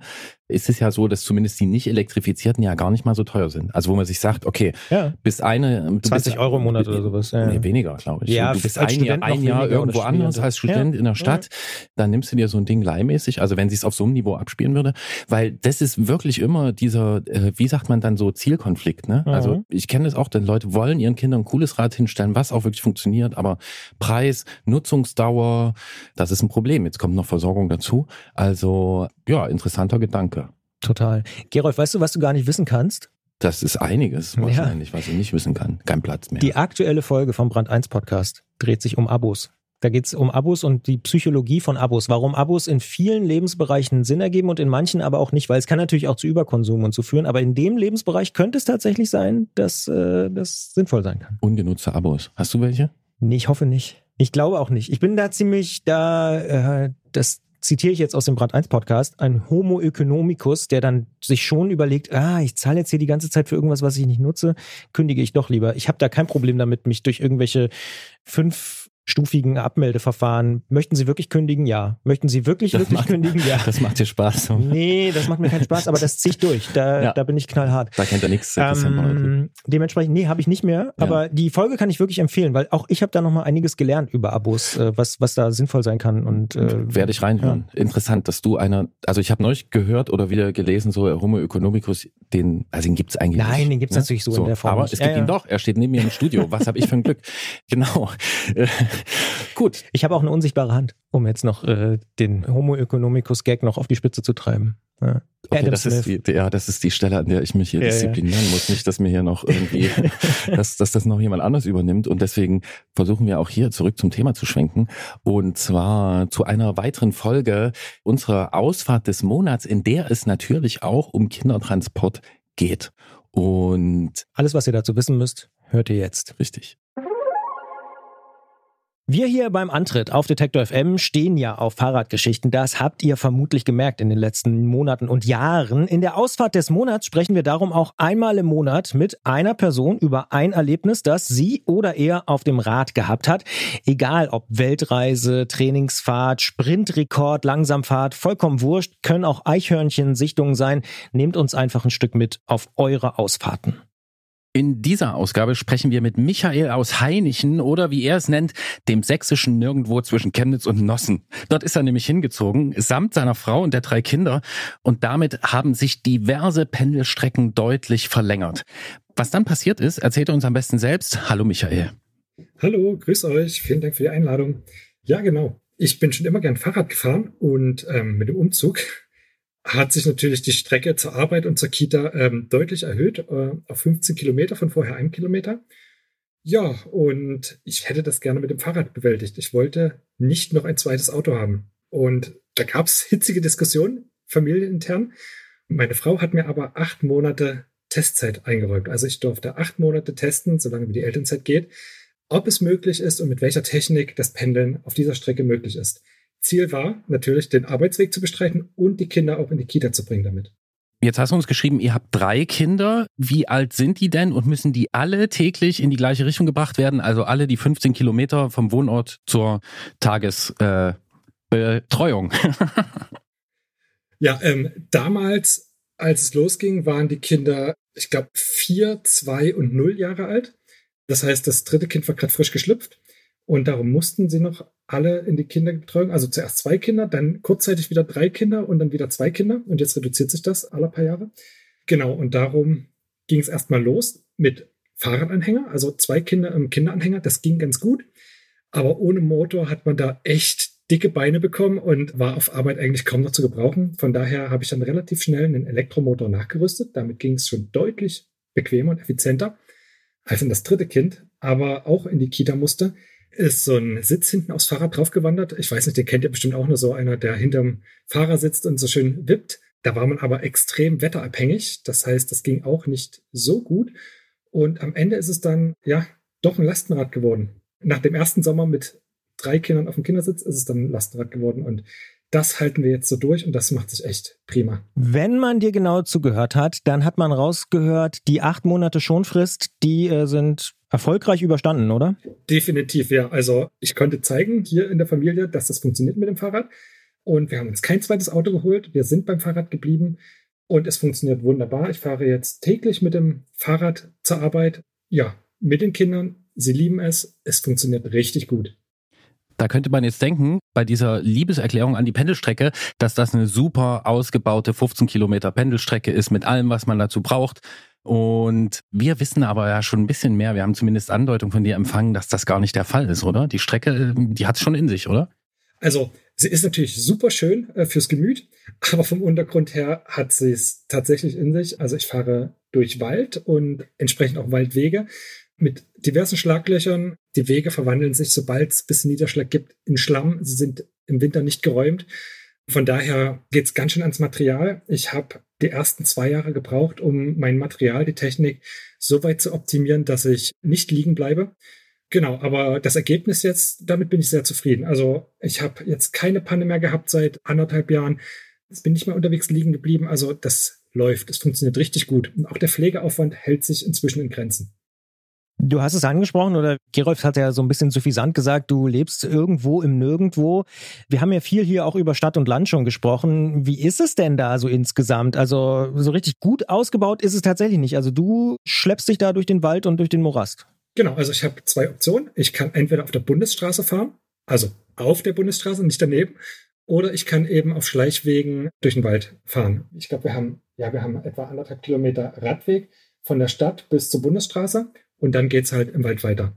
ist es ja so, dass zumindest die nicht elektrifizierten ja gar nicht mal so teuer sind. Also wo man sich sagt, okay, ja. bis eine 20 bist, Euro im Monat oder sowas. Ja. Nee, weniger, glaube ich. Ja, du bist ein Jahr, ein Jahr irgendwo anders als Student ja. in der Stadt, dann nimmst du dir so ein Ding leihmäßig, also wenn sie es auf so einem Niveau abspielen würde, weil das ist wirklich immer dieser, äh, wie sagt man dann so, Zielkonflikt. Ne? Mhm. Also ich kenne das auch, denn Leute wollen ihren Kindern ein cooles Rad hinstellen, was auch wirklich funktioniert, aber Preis, Nutzungsdauer, das ist ein Problem. Jetzt kommt noch Versorgung dazu. Also ja, interessanter Gedanke. Total. Gerolf, weißt du, was du gar nicht wissen kannst? Das ist einiges wahrscheinlich, ja. was ich nicht wissen kann. Kein Platz mehr. Die aktuelle Folge vom Brand 1 Podcast dreht sich um Abos. Da geht es um Abos und die Psychologie von Abos. Warum Abos in vielen Lebensbereichen Sinn ergeben und in manchen aber auch nicht, weil es kann natürlich auch zu Überkonsum und zu führen. Aber in dem Lebensbereich könnte es tatsächlich sein, dass äh, das sinnvoll sein kann. Ungenutzte Abos. Hast du welche? Nee, ich hoffe nicht. Ich glaube auch nicht. Ich bin da ziemlich da, äh, das zitiere ich jetzt aus dem Brand 1 Podcast, ein Homo economicus, der dann sich schon überlegt, ah, ich zahle jetzt hier die ganze Zeit für irgendwas, was ich nicht nutze, kündige ich doch lieber. Ich habe da kein Problem damit, mich durch irgendwelche fünf stufigen Abmeldeverfahren. Möchten Sie wirklich kündigen? Ja. Möchten Sie wirklich, das wirklich macht, kündigen? Ja. Das macht dir Spaß. Nee, das macht mir keinen Spaß, aber das ziehe ich durch. Da, ja. da bin ich knallhart. Da kennt er nichts. Ähm, dementsprechend, nee, habe ich nicht mehr. Ja. Aber die Folge kann ich wirklich empfehlen, weil auch ich habe da nochmal einiges gelernt über Abos, äh, was, was da sinnvoll sein kann. Und äh, Werde ich reinhören. Ja. Interessant, dass du einer, also ich habe neulich gehört oder wieder gelesen, so Homo economicus, den, also den gibt's eigentlich Nein, nicht. den gibt's ne? natürlich so, so, in der Form. Aber es gibt ihn doch, er steht neben mir im Studio. Was habe ich für ein Glück? Genau. Gut. Ich habe auch eine unsichtbare Hand, um jetzt noch äh, den Homo economicus Gag noch auf die Spitze zu treiben. Ja. Okay, das ist die, ja, das ist die Stelle, an der ich mich hier ja, disziplinieren ja. muss. Nicht, dass mir hier noch irgendwie, dass, dass das noch jemand anders übernimmt. Und deswegen versuchen wir auch hier zurück zum Thema zu schwenken. Und zwar zu einer weiteren Folge unserer Ausfahrt des Monats, in der es natürlich auch um Kindertransport geht. Und alles, was ihr dazu wissen müsst, hört ihr jetzt. Richtig. Wir hier beim Antritt auf Detektor FM stehen ja auf Fahrradgeschichten. Das habt ihr vermutlich gemerkt in den letzten Monaten und Jahren. In der Ausfahrt des Monats sprechen wir darum auch einmal im Monat mit einer Person über ein Erlebnis, das sie oder er auf dem Rad gehabt hat. Egal ob Weltreise, Trainingsfahrt, Sprintrekord, Langsamfahrt, vollkommen wurscht, können auch Eichhörnchen Sichtungen sein. Nehmt uns einfach ein Stück mit auf eure Ausfahrten. In dieser Ausgabe sprechen wir mit Michael aus Heinichen oder wie er es nennt, dem sächsischen Nirgendwo zwischen Chemnitz und Nossen. Dort ist er nämlich hingezogen, samt seiner Frau und der drei Kinder und damit haben sich diverse Pendelstrecken deutlich verlängert. Was dann passiert ist, erzählt er uns am besten selbst. Hallo Michael. Hallo, grüß euch, vielen Dank für die Einladung. Ja, genau. Ich bin schon immer gern Fahrrad gefahren und ähm, mit dem Umzug hat sich natürlich die Strecke zur Arbeit und zur Kita ähm, deutlich erhöht, äh, auf 15 Kilometer von vorher ein Kilometer. Ja, und ich hätte das gerne mit dem Fahrrad bewältigt. Ich wollte nicht noch ein zweites Auto haben. Und da gab es hitzige Diskussionen, familienintern. Meine Frau hat mir aber acht Monate Testzeit eingeräumt. Also ich durfte acht Monate testen, solange wie die Elternzeit geht, ob es möglich ist und mit welcher Technik das Pendeln auf dieser Strecke möglich ist. Ziel war natürlich, den Arbeitsweg zu bestreiten und die Kinder auch in die Kita zu bringen damit. Jetzt hast du uns geschrieben, ihr habt drei Kinder. Wie alt sind die denn und müssen die alle täglich in die gleiche Richtung gebracht werden? Also alle die 15 Kilometer vom Wohnort zur Tagesbetreuung? Äh, ja, ähm, damals, als es losging, waren die Kinder, ich glaube, vier, zwei und null Jahre alt. Das heißt, das dritte Kind war gerade frisch geschlüpft. Und darum mussten sie noch alle in die Kinderbetreuung. Also zuerst zwei Kinder, dann kurzzeitig wieder drei Kinder und dann wieder zwei Kinder. Und jetzt reduziert sich das alle paar Jahre. Genau, und darum ging es erstmal los mit Fahrradanhänger, also zwei Kinder im Kinderanhänger. Das ging ganz gut. Aber ohne Motor hat man da echt dicke Beine bekommen und war auf Arbeit eigentlich kaum noch zu gebrauchen. Von daher habe ich dann relativ schnell einen Elektromotor nachgerüstet. Damit ging es schon deutlich bequemer und effizienter als in das dritte Kind, aber auch in die Kita musste. Ist so ein Sitz hinten aufs Fahrrad draufgewandert. Ich weiß nicht, den kennt ihr bestimmt auch nur so einer, der hinterm Fahrer sitzt und so schön wippt. Da war man aber extrem wetterabhängig. Das heißt, das ging auch nicht so gut. Und am Ende ist es dann, ja, doch ein Lastenrad geworden. Nach dem ersten Sommer mit drei Kindern auf dem Kindersitz ist es dann ein Lastenrad geworden und das halten wir jetzt so durch und das macht sich echt prima. Wenn man dir genau zugehört hat, dann hat man rausgehört, die acht Monate Schonfrist, die äh, sind erfolgreich überstanden, oder? Definitiv, ja. Also ich konnte zeigen hier in der Familie, dass das funktioniert mit dem Fahrrad. Und wir haben uns kein zweites Auto geholt. Wir sind beim Fahrrad geblieben und es funktioniert wunderbar. Ich fahre jetzt täglich mit dem Fahrrad zur Arbeit. Ja, mit den Kindern. Sie lieben es. Es funktioniert richtig gut. Da könnte man jetzt denken, bei dieser Liebeserklärung an die Pendelstrecke, dass das eine super ausgebaute 15 Kilometer Pendelstrecke ist mit allem, was man dazu braucht. Und wir wissen aber ja schon ein bisschen mehr. Wir haben zumindest Andeutung von dir empfangen, dass das gar nicht der Fall ist, oder? Die Strecke, die hat es schon in sich, oder? Also, sie ist natürlich super schön äh, fürs Gemüt, aber vom Untergrund her hat sie es tatsächlich in sich. Also, ich fahre durch Wald und entsprechend auch Waldwege mit diversen Schlaglöchern. Die Wege verwandeln sich, sobald es bisschen Niederschlag gibt, in Schlamm. Sie sind im Winter nicht geräumt. Von daher geht es ganz schön ans Material. Ich habe die ersten zwei Jahre gebraucht, um mein Material, die Technik so weit zu optimieren, dass ich nicht liegen bleibe. Genau, aber das Ergebnis jetzt, damit bin ich sehr zufrieden. Also ich habe jetzt keine Panne mehr gehabt seit anderthalb Jahren. Jetzt bin nicht mehr unterwegs liegen geblieben. Also das läuft, es funktioniert richtig gut. Und auch der Pflegeaufwand hält sich inzwischen in Grenzen. Du hast es angesprochen oder Gerolf hat ja so ein bisschen suffisant gesagt, du lebst irgendwo im Nirgendwo. Wir haben ja viel hier auch über Stadt und Land schon gesprochen. Wie ist es denn da so insgesamt? Also so richtig gut ausgebaut ist es tatsächlich nicht. Also du schleppst dich da durch den Wald und durch den Morast. Genau, also ich habe zwei Optionen. Ich kann entweder auf der Bundesstraße fahren, also auf der Bundesstraße, nicht daneben, oder ich kann eben auf Schleichwegen durch den Wald fahren. Ich glaube, wir haben, ja, wir haben etwa anderthalb Kilometer Radweg von der Stadt bis zur Bundesstraße und dann geht's halt im Wald weiter.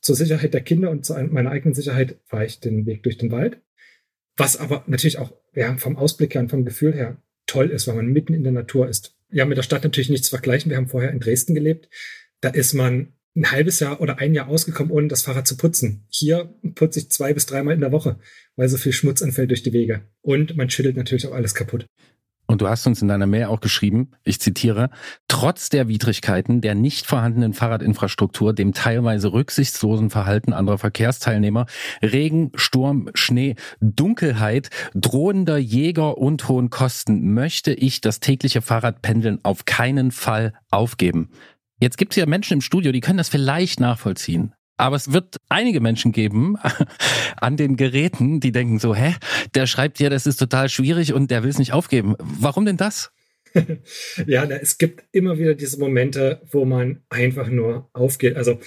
Zur Sicherheit der Kinder und zu meiner eigenen Sicherheit fahre ich den Weg durch den Wald. Was aber natürlich auch ja, vom Ausblick her und vom Gefühl her toll ist, weil man mitten in der Natur ist. Ja, mit der Stadt natürlich nichts vergleichen. Wir haben vorher in Dresden gelebt. Da ist man ein halbes Jahr oder ein Jahr ausgekommen, ohne das Fahrrad zu putzen. Hier putze ich zwei bis dreimal in der Woche, weil so viel Schmutz anfällt durch die Wege. Und man schüttelt natürlich auch alles kaputt. Und du hast uns in deiner Mail auch geschrieben, ich zitiere, trotz der Widrigkeiten der nicht vorhandenen Fahrradinfrastruktur, dem teilweise rücksichtslosen Verhalten anderer Verkehrsteilnehmer, Regen, Sturm, Schnee, Dunkelheit, drohender Jäger und hohen Kosten möchte ich das tägliche Fahrradpendeln auf keinen Fall aufgeben. Jetzt gibt es ja Menschen im Studio, die können das vielleicht nachvollziehen. Aber es wird einige Menschen geben an den Geräten, die denken so, hä, der schreibt ja, das ist total schwierig und der will es nicht aufgeben. Warum denn das? ja, es gibt immer wieder diese Momente, wo man einfach nur aufgeht. Also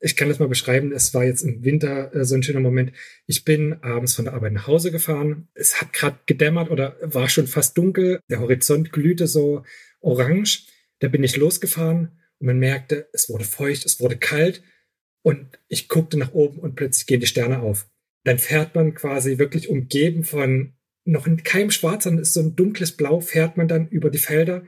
ich kann das mal beschreiben. Es war jetzt im Winter äh, so ein schöner Moment. Ich bin abends von der Arbeit nach Hause gefahren. Es hat gerade gedämmert oder war schon fast dunkel. Der Horizont glühte so orange. Da bin ich losgefahren und man merkte, es wurde feucht, es wurde kalt und ich guckte nach oben und plötzlich gehen die Sterne auf. Dann fährt man quasi wirklich umgeben von noch in keinem Schwarz, sondern ist so ein dunkles Blau, fährt man dann über die Felder.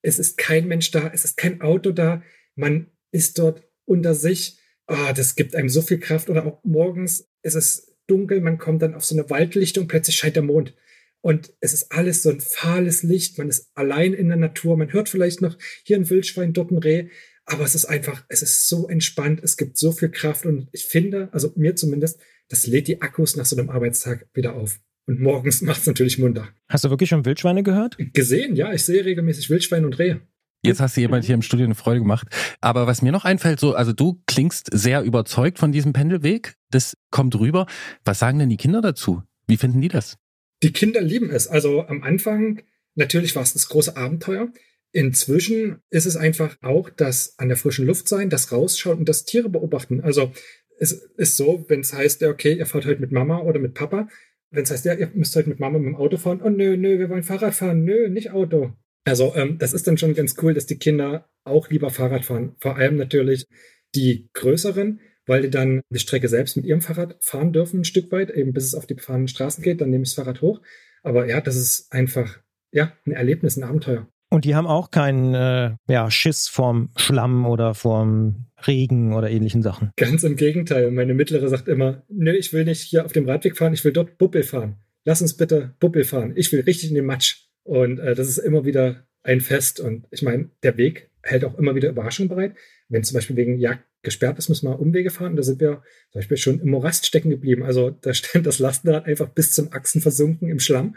Es ist kein Mensch da, es ist kein Auto da. Man ist dort unter sich. Ah, das gibt einem so viel Kraft. Oder auch morgens ist es dunkel, man kommt dann auf so eine Waldlichtung, plötzlich scheint der Mond. Und es ist alles so ein fahles Licht. Man ist allein in der Natur. Man hört vielleicht noch hier ein Wildschwein, dort ein Reh. Aber es ist einfach, es ist so entspannt, es gibt so viel Kraft und ich finde, also mir zumindest, das lädt die Akkus nach so einem Arbeitstag wieder auf. Und morgens macht es natürlich munter. Hast du wirklich schon Wildschweine gehört? Gesehen, ja. Ich sehe regelmäßig Wildschweine und Rehe. Jetzt hast du jemand hier im Studio eine Freude gemacht. Aber was mir noch einfällt, so, also du klingst sehr überzeugt von diesem Pendelweg. Das kommt rüber. Was sagen denn die Kinder dazu? Wie finden die das? Die Kinder lieben es. Also am Anfang, natürlich war es das große Abenteuer. Inzwischen ist es einfach auch das an der frischen Luft sein, das rausschauen und das Tiere beobachten. Also es ist so, wenn es heißt, okay, ihr fahrt heute mit Mama oder mit Papa, wenn es heißt, ja, ihr müsst heute mit Mama mit dem Auto fahren, oh nö, nö, wir wollen Fahrrad fahren, nö, nicht Auto. Also ähm, das ist dann schon ganz cool, dass die Kinder auch lieber Fahrrad fahren. Vor allem natürlich die größeren, weil die dann die Strecke selbst mit ihrem Fahrrad fahren dürfen, ein Stück weit, eben bis es auf die befahrenen Straßen geht, dann nehme ich das Fahrrad hoch. Aber ja, das ist einfach ja ein Erlebnis, ein Abenteuer. Und die haben auch keinen äh, ja, Schiss vorm Schlamm oder vorm Regen oder ähnlichen Sachen. Ganz im Gegenteil. Meine Mittlere sagt immer, nö, ich will nicht hier auf dem Radweg fahren, ich will dort Buppel fahren. Lass uns bitte Buppel fahren. Ich will richtig in den Matsch. Und äh, das ist immer wieder ein Fest. Und ich meine, der Weg hält auch immer wieder Überraschungen bereit. Wenn zum Beispiel wegen Jagd gesperrt ist, müssen wir Umwege fahren. Da sind wir zum Beispiel schon im Morast stecken geblieben. Also da stand das Lastenrad einfach bis zum Achsen versunken im Schlamm.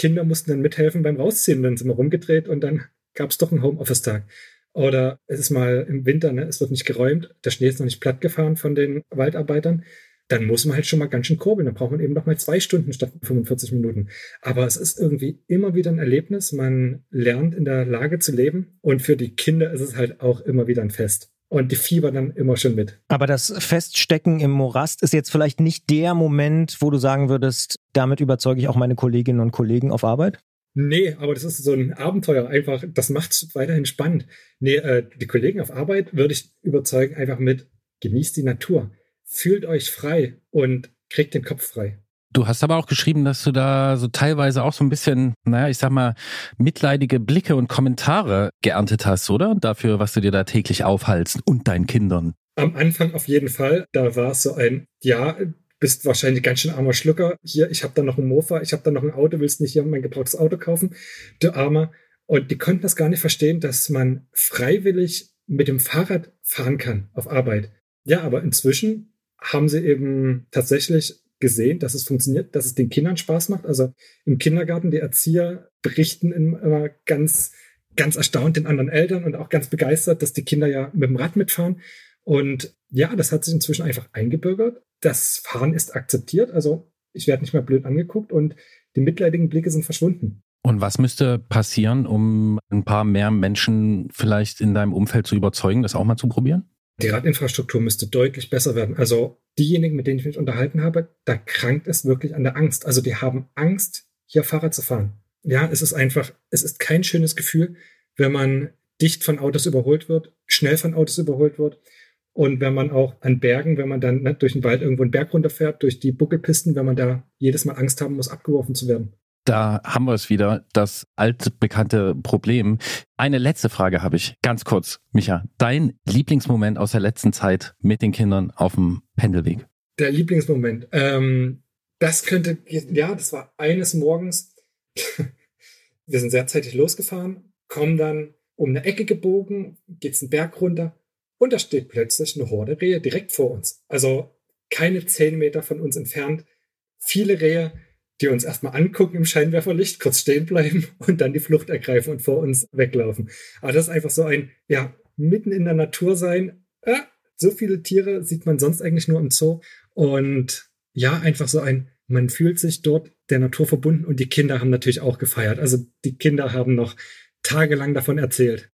Kinder mussten dann mithelfen beim Rausziehen. Dann sind wir rumgedreht und dann gab es doch einen Homeoffice-Tag. Oder es ist mal im Winter, ne, es wird nicht geräumt, der Schnee ist noch nicht platt gefahren von den Waldarbeitern dann muss man halt schon mal ganz schön kurbeln. Dann braucht man eben noch mal zwei Stunden statt 45 Minuten. Aber es ist irgendwie immer wieder ein Erlebnis. Man lernt in der Lage zu leben. Und für die Kinder ist es halt auch immer wieder ein Fest. Und die Fieber dann immer schon mit. Aber das Feststecken im Morast ist jetzt vielleicht nicht der Moment, wo du sagen würdest, damit überzeuge ich auch meine Kolleginnen und Kollegen auf Arbeit? Nee, aber das ist so ein Abenteuer. Einfach, das macht es weiterhin spannend. Nee, äh, die Kollegen auf Arbeit würde ich überzeugen, einfach mit, genießt die Natur fühlt euch frei und kriegt den Kopf frei. Du hast aber auch geschrieben, dass du da so teilweise auch so ein bisschen, naja, ich sag mal, mitleidige Blicke und Kommentare geerntet hast, oder? Dafür, was du dir da täglich aufhalst und deinen Kindern. Am Anfang auf jeden Fall. Da war es so ein, ja, bist wahrscheinlich ganz schön armer Schlucker. Hier, ich habe da noch ein Mofa, ich habe da noch ein Auto, willst nicht hier mein gebrauchtes Auto kaufen? Du Armer. Und die konnten das gar nicht verstehen, dass man freiwillig mit dem Fahrrad fahren kann auf Arbeit. Ja, aber inzwischen haben sie eben tatsächlich gesehen, dass es funktioniert, dass es den Kindern Spaß macht. Also im Kindergarten, die Erzieher berichten immer ganz, ganz erstaunt den anderen Eltern und auch ganz begeistert, dass die Kinder ja mit dem Rad mitfahren. Und ja, das hat sich inzwischen einfach eingebürgert. Das Fahren ist akzeptiert. Also ich werde nicht mehr blöd angeguckt und die mitleidigen Blicke sind verschwunden. Und was müsste passieren, um ein paar mehr Menschen vielleicht in deinem Umfeld zu überzeugen, das auch mal zu probieren? Die Radinfrastruktur müsste deutlich besser werden. Also diejenigen, mit denen ich mich unterhalten habe, da krankt es wirklich an der Angst. Also die haben Angst, hier Fahrrad zu fahren. Ja, es ist einfach, es ist kein schönes Gefühl, wenn man dicht von Autos überholt wird, schnell von Autos überholt wird. Und wenn man auch an Bergen, wenn man dann ne, durch den Wald irgendwo einen Berg runterfährt, durch die Buckelpisten, wenn man da jedes Mal Angst haben muss, abgeworfen zu werden. Da haben wir es wieder, das altbekannte Problem. Eine letzte Frage habe ich, ganz kurz, Micha. Dein Lieblingsmoment aus der letzten Zeit mit den Kindern auf dem Pendelweg? Der Lieblingsmoment. Ähm, das könnte, ja, das war eines Morgens. wir sind sehr zeitig losgefahren, kommen dann um eine Ecke gebogen, geht's einen Berg runter und da steht plötzlich eine Horde Rehe direkt vor uns. Also keine zehn Meter von uns entfernt. Viele Rehe, die uns erstmal angucken im Scheinwerferlicht, kurz stehen bleiben und dann die Flucht ergreifen und vor uns weglaufen. Aber das ist einfach so ein, ja, mitten in der Natur sein. Äh, so viele Tiere sieht man sonst eigentlich nur im Zoo. Und ja, einfach so ein, man fühlt sich dort der Natur verbunden und die Kinder haben natürlich auch gefeiert. Also die Kinder haben noch tagelang davon erzählt.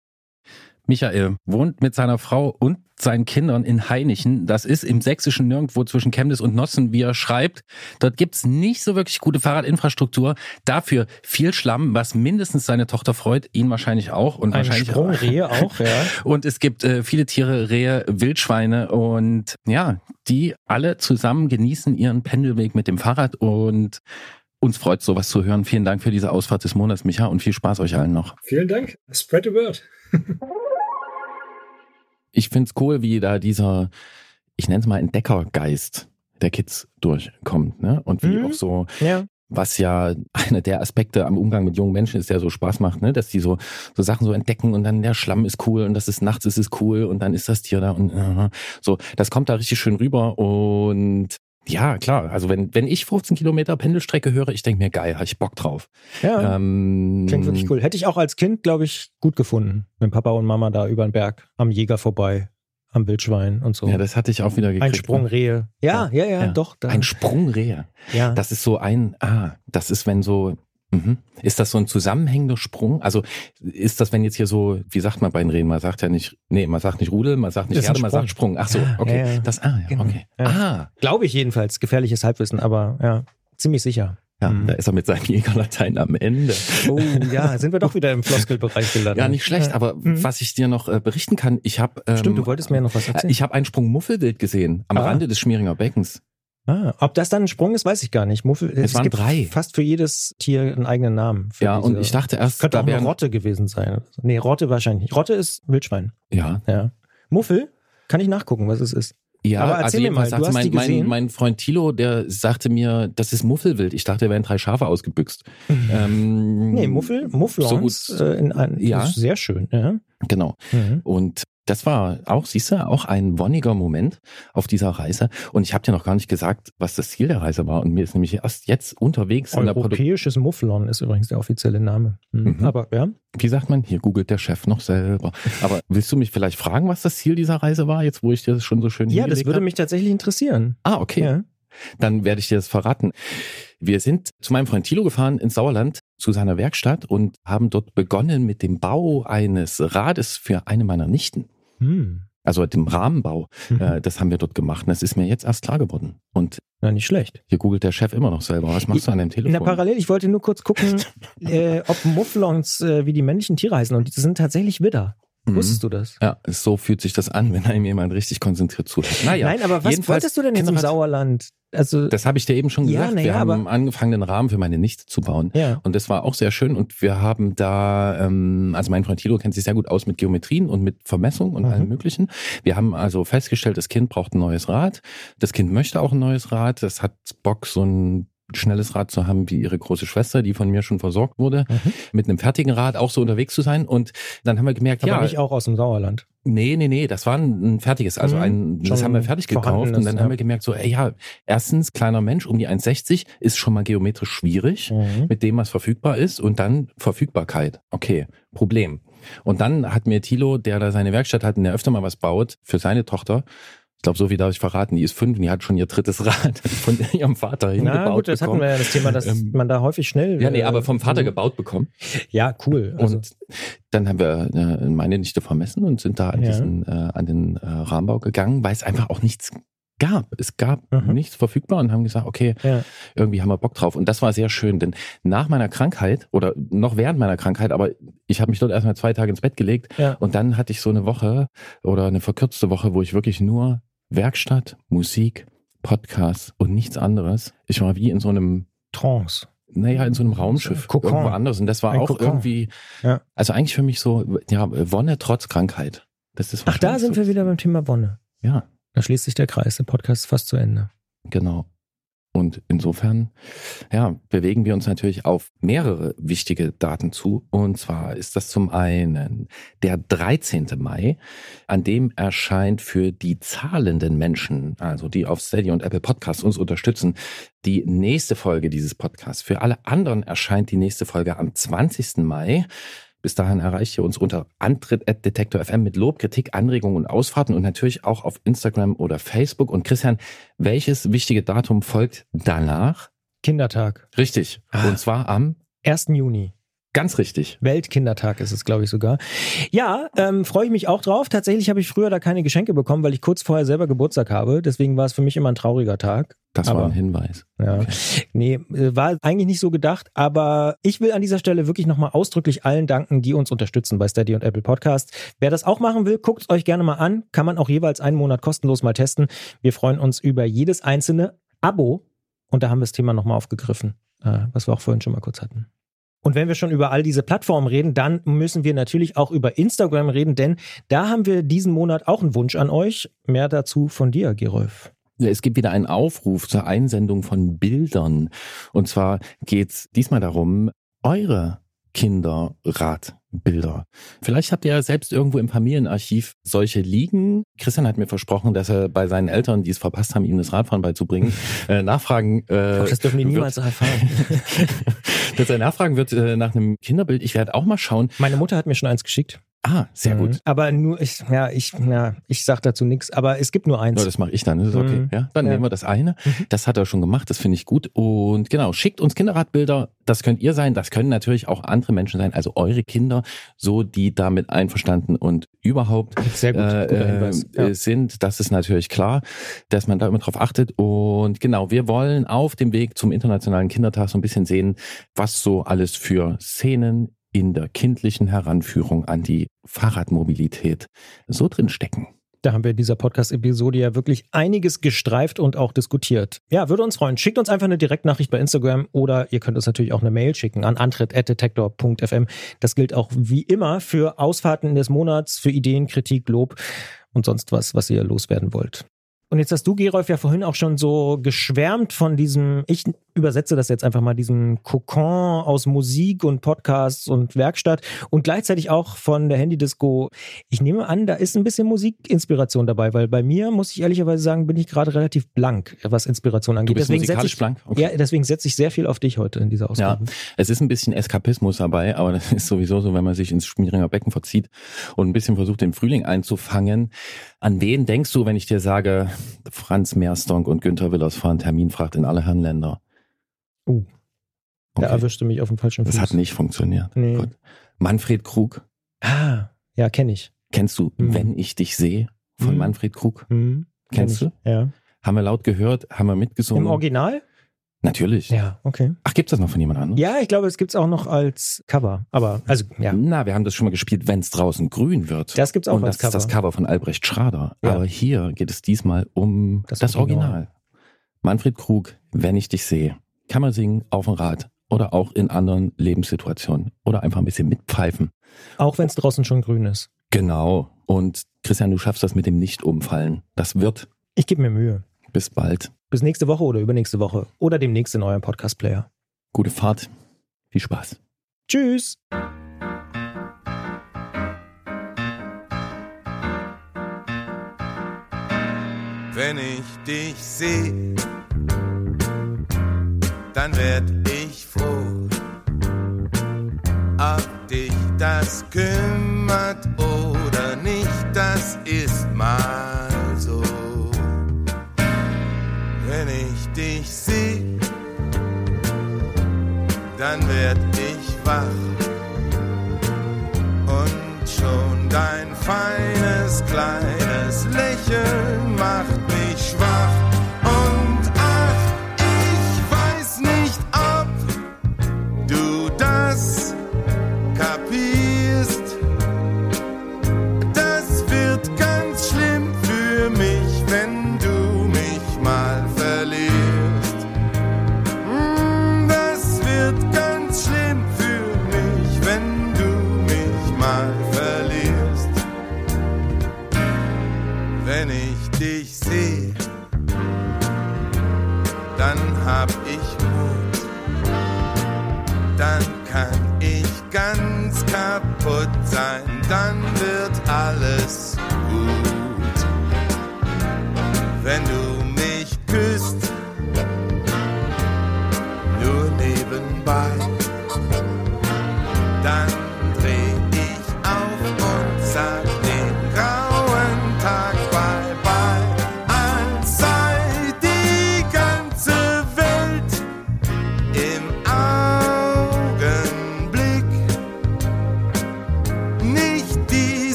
Michael wohnt mit seiner Frau und seinen Kindern in Heinichen. Das ist im sächsischen Nirgendwo zwischen Chemnitz und Nossen, wie er schreibt. Dort gibt's nicht so wirklich gute Fahrradinfrastruktur. Dafür viel Schlamm, was mindestens seine Tochter freut, ihn wahrscheinlich auch. Und Ein wahrscheinlich Sprungrehe auch, ja. Und es gibt äh, viele Tiere, Rehe, Wildschweine und ja, die alle zusammen genießen ihren Pendelweg mit dem Fahrrad und uns freut sowas zu hören. Vielen Dank für diese Ausfahrt des Monats, Micha, und viel Spaß euch allen noch. Vielen Dank. Spread the word. ich finde es cool, wie da dieser, ich nenne es mal Entdeckergeist der Kids durchkommt, ne? Und wie Mhm. auch so, Ja. was ja einer der Aspekte am Umgang mit jungen Menschen ist, der so Spaß macht, ne? Dass die so, so Sachen so entdecken und dann der Schlamm ist cool und das ist nachts ist es cool und dann ist das Tier da und äh, so, das kommt da richtig schön rüber und ja, klar. Also wenn, wenn ich 15 Kilometer Pendelstrecke höre, ich denke mir, geil, habe ich Bock drauf. Ja. Ähm, Klingt wirklich cool. Hätte ich auch als Kind, glaube ich, gut gefunden. Mit Papa und Mama da über den Berg, am Jäger vorbei, am Wildschwein und so. Ja, das hatte ich auch wieder gekriegt. Ein Sprungrehe. Ja, ja, ja, Ja. doch. Da. Ein Sprungrehe. ja. Das ist so ein, ah, das ist, wenn so, mhm. ist das so ein zusammenhängender Sprung? Also ist das, wenn jetzt hier so, wie sagt man bei den Rehen? Man sagt ja nicht, nee, man sagt nicht Rudel, man sagt nicht Herde, man sagt Sprung. Ach so, Ja, okay. ja, ja. Das, ah, ja, Genau. okay. Ja. Ah, Glaube ich jedenfalls. Gefährliches Halbwissen, aber ja, ziemlich sicher. Ja, Mhm. da ist er mit seinem Jägerlatein am Ende. Oh ja, sind wir doch wieder im Floskelbereich gelandet. Ja, nicht schlecht, aber Mhm. was ich dir noch äh, berichten kann, ich habe ähm, Stimmt, du wolltest mir noch was erzählen. ich habe einen Sprung Muffelwild gesehen am Ah. Rande des Schmieringer Beckens. Ah, ob das dann ein Sprung ist, weiß ich gar nicht. Muffel, Es waren gibt drei. fast für jedes Tier einen eigenen Namen. Ja, und diese- ich dachte erst, könnte auch da eine wären Rotte gewesen sein. Nee, Rotte wahrscheinlich nicht. Rotte ist Wildschwein. ja, Ja. Muffel? Kann ich nachgucken, was es ist. ja, Aber erzähl also mir mal, sagte mein, mein, mein Freund Thilo, der sagte mir, das ist Muffelwild. Ich dachte, da wären drei Schafe ausgebüxt. ähm, Nee, Muffel, Mufflons So gut. äh, in ein, Ja. ist sehr schön. Ja. Genau. Mhm. Und das war auch, siehst du, auch ein wonniger Moment auf dieser Reise. Und ich habe dir noch gar nicht gesagt, was das Ziel der Reise war. Und mir ist nämlich erst jetzt unterwegs. Europäisches Mufflon ist übrigens der offizielle Name. Mhm. Mhm. Aber ja, Wie sagt man? Hier googelt der Chef noch selber. Aber willst du mich vielleicht fragen, was das Ziel dieser Reise war, jetzt wo ich dir das schon so schön ja das würde hab? mich tatsächlich interessieren. Ah, okay. Ja. Dann werde ich dir das verraten. Wir sind zu meinem Freund Thilo gefahren ins Sauerland zu seiner Werkstatt und haben dort begonnen mit dem Bau eines Rades für eine meiner Nichten. Hm. Also dem Rahmenbau. Mhm. Äh, das haben wir dort gemacht. Und das ist mir jetzt erst klar geworden. Und Na, nicht schlecht. hier googelt der Chef immer noch selber. Was machst du an deinem Telefon? Na, parallel, ich wollte nur kurz gucken, äh, ob Mufflons äh, wie die männlichen Tiere heißen. Und die sind tatsächlich Widder. Mhm. Wusstest du das? Ja, so fühlt sich das an, wenn einem jemand richtig konzentriert zuhört. Naja, Nein, aber was wolltest du denn jetzt im Sauerland? Also, Das habe ich dir eben schon Ja, gesagt. wir ja, haben aber- angefangen, den Rahmen für meine Nichte zu bauen. ja. Und das war auch sehr schön. Und wir haben da, ähm, also mein Freund Thilo kennt sich sehr gut aus mit Geometrien und mit Vermessung und Mhm. allem Möglichen. Wir haben also festgestellt, das Kind braucht ein neues Rad. Das Kind möchte auch ein neues Rad. Das hat Bock, so ein schnelles Rad zu haben wie ihre große Schwester, die von mir schon versorgt wurde, Mhm. mit einem fertigen Rad auch so unterwegs zu sein. Und dann haben wir gemerkt, Aber ja, nicht auch aus dem Sauerland. Nee, nee, nee, das war ein, fertiges, also Mhm. ein, das Schon haben wir fertig gekauft und dann ja. haben wir gemerkt, so, ey, ja, erstens, kleiner Mensch um die 1,60 ist schon mal geometrisch schwierig Mhm. mit dem, was verfügbar ist und dann Verfügbarkeit. Okay, Problem. Und dann hat mir Thilo, der da seine Werkstatt hat und der öfter mal was baut, für seine Tochter, glaube, so viel darf ich verraten, die ist fünf und die hat schon ihr drittes Rad von ihrem Vater hingebaut Na gut, das hatten bekommen. wir ja das Thema, dass Ähm, man da häufig schnell. ja, nee, äh, aber vom Vater mhm. gebaut bekommen. Ja, cool. Also, Und dann haben wir äh, meine Nichte vermessen und sind da an, Ja. diesen, äh, an den äh, Rahmenbau gegangen, weil es einfach auch nichts gab. Es gab Mhm. nichts verfügbar und haben gesagt, okay, ja. irgendwie haben wir Bock drauf. Und das war sehr schön, denn nach meiner Krankheit oder noch während meiner Krankheit, aber ich habe mich dort erstmal zwei Tage ins Bett gelegt Ja. und dann hatte ich so eine Woche oder eine verkürzte Woche, wo ich wirklich nur Werkstatt, Musik, Podcast und nichts anderes. Ich war wie in so einem Trance. naja, in so einem Raumschiff Kokon. irgendwo anders. Und das war Ein auch Kokon. irgendwie, Ja. also eigentlich für mich so, ja, Wonne trotz Krankheit. Das ist Ach, da sind so. wir wieder beim Thema Wonne. Ja, Da schließt sich der Kreis. Der Podcast ist fast zu Ende. genau. Und insofern, ja, bewegen wir uns natürlich auf mehrere wichtige Daten zu. Und zwar ist das zum einen der 13. Mai, an dem erscheint für die zahlenden Menschen, also die auf Steady und Apple Podcasts uns unterstützen, die nächste Folge dieses Podcasts. Für alle anderen erscheint die nächste Folge am 20. Mai. Bis dahin erreicht ihr uns unter Antritt.detektor FM mit Lob, Kritik, Anregungen und Ausfahrten und natürlich auch auf Instagram oder Facebook. Und Christian, welches wichtige Datum folgt danach? Kindertag. Richtig. Ah. Und zwar am 1. Juni. Ganz richtig. Weltkindertag ist es, glaube ich, sogar. Ja, ähm, freue ich mich auch drauf. Tatsächlich habe ich früher da keine Geschenke bekommen, weil ich kurz vorher selber Geburtstag habe. Deswegen war es für mich immer ein trauriger Tag. Das Aber- war ein Hinweis. Ja. Okay. Nee, äh, war eigentlich nicht so gedacht, aber ich will an dieser Stelle wirklich nochmal ausdrücklich allen danken, die uns unterstützen bei Steady und Apple Podcast. Wer das auch machen will, guckt es euch gerne mal an. Kann man auch jeweils einen Monat kostenlos mal testen. Wir freuen uns über jedes einzelne Abo. Und da haben wir das Thema nochmal aufgegriffen, äh, was wir auch vorhin schon mal kurz hatten. Und wenn wir schon über all diese Plattformen reden, dann müssen wir natürlich auch über Instagram reden, denn da haben wir diesen Monat auch einen Wunsch an euch. Mehr dazu von dir, Gerolf. Es gibt wieder einen Aufruf zur Einsendung von Bildern. Und zwar geht's diesmal darum, eure Kinderradbilder. Vielleicht habt ihr ja selbst irgendwo im Familienarchiv solche liegen. Christian hat mir versprochen, dass er bei seinen Eltern, die es verpasst haben, ihm das Radfahren beizubringen, äh, nachfragen. Äh, Auch das dürfen die niemals erfahren. dass er nachfragen wird äh, nach einem Kinderbild. Ich werde auch mal schauen. Meine Mutter hat mir schon eins geschickt. Ah, sehr Mhm. gut. Aber nur, ich, ja, ich, ja, ich sag dazu nichts, aber es gibt nur eins. Ja, das mache ich dann, das ist okay. Mhm. Ja, dann Ja. nehmen wir das eine. Das hat er schon gemacht, das finde ich gut. Und genau, schickt uns Kinderradbilder. Das könnt ihr sein, das können natürlich auch andere Menschen sein, also eure Kinder, so die damit einverstanden und überhaupt Sehr gut, äh, Hinweis. äh, Ja. sind. Das ist natürlich klar, dass man da immer drauf achtet. Und genau, wir wollen auf dem Weg zum Internationalen Kindertag so ein bisschen sehen, was so alles für Szenen in der kindlichen Heranführung an die Fahrradmobilität so drin stecken. Da haben wir in dieser Podcast-Episode ja wirklich einiges gestreift und auch diskutiert. Ja, würde uns freuen. Schickt uns einfach eine Direktnachricht bei Instagram oder ihr könnt uns natürlich auch eine Mail schicken an antritt.detektor.fm. Das gilt auch wie immer für Ausfahrten des Monats, für Ideen, Kritik, Lob und sonst was, was ihr loswerden wollt. Und jetzt hast du, Gerolf, ja vorhin auch schon so geschwärmt von diesem, ich übersetze das jetzt einfach mal, diesem Kokon aus Musik und Podcasts und Werkstatt und gleichzeitig auch von der Handydisco. Ich nehme an, da ist ein bisschen Musikinspiration dabei, weil bei mir, muss ich ehrlicherweise sagen, bin ich gerade relativ blank, was Inspiration angeht. Du bist deswegen setze musikalisch ich, blank? Okay. Ja, deswegen setze ich sehr viel auf dich heute in dieser Ja, Ausgabe. es ist ein bisschen Eskapismus dabei, aber das ist sowieso so, wenn man sich ins Schmieringer Becken verzieht und ein bisschen versucht, den Frühling einzufangen. An wen denkst du, wenn ich dir sage, Franz Meerstonk und Günther Willers fahren Terminfracht in alle Herrenländer? Uh, Da Okay. erwischte mich auf dem falschen Fuß. Das hat nicht funktioniert. Nee. Manfred Krug, Ah, ja, kenne ich. kennst du Mhm. Wenn ich dich sehe von Mhm. Manfred Krug? Hm, kenn Kennst ich. Ja. Haben wir laut gehört, haben wir mitgesungen? Im Original? Natürlich. Ja, okay. Ach, gibt's das noch von jemand anderem? Ja, ich glaube, es gibt's auch noch als Cover. Aber, also, ja. Na, wir haben das schon mal gespielt, wenn's draußen grün wird. Das gibt's auch Und als das Cover. ist das Cover von Albrecht Schrader. Ja. Aber hier geht es diesmal um Das das, Original. Original. Manfred Krug, wenn ich dich sehe, kann man singen auf dem Rad oder auch in anderen Lebenssituationen oder einfach ein bisschen mitpfeifen. Auch wenn es draußen schon grün ist. Genau. Und Christian, du schaffst das mit dem Nicht-Umfallen. Das wird. Ich gebe mir Mühe. Bis bald. Bis nächste Woche oder übernächste Woche. Oder demnächst in eurem Podcast-Player. Gute Fahrt. Viel Spaß. Tschüss. Wenn ich dich seh, dann werd ich froh. Ob dich das kümmert oder nicht, das ist mal so. Wenn ich dich seh, dann werd ich wach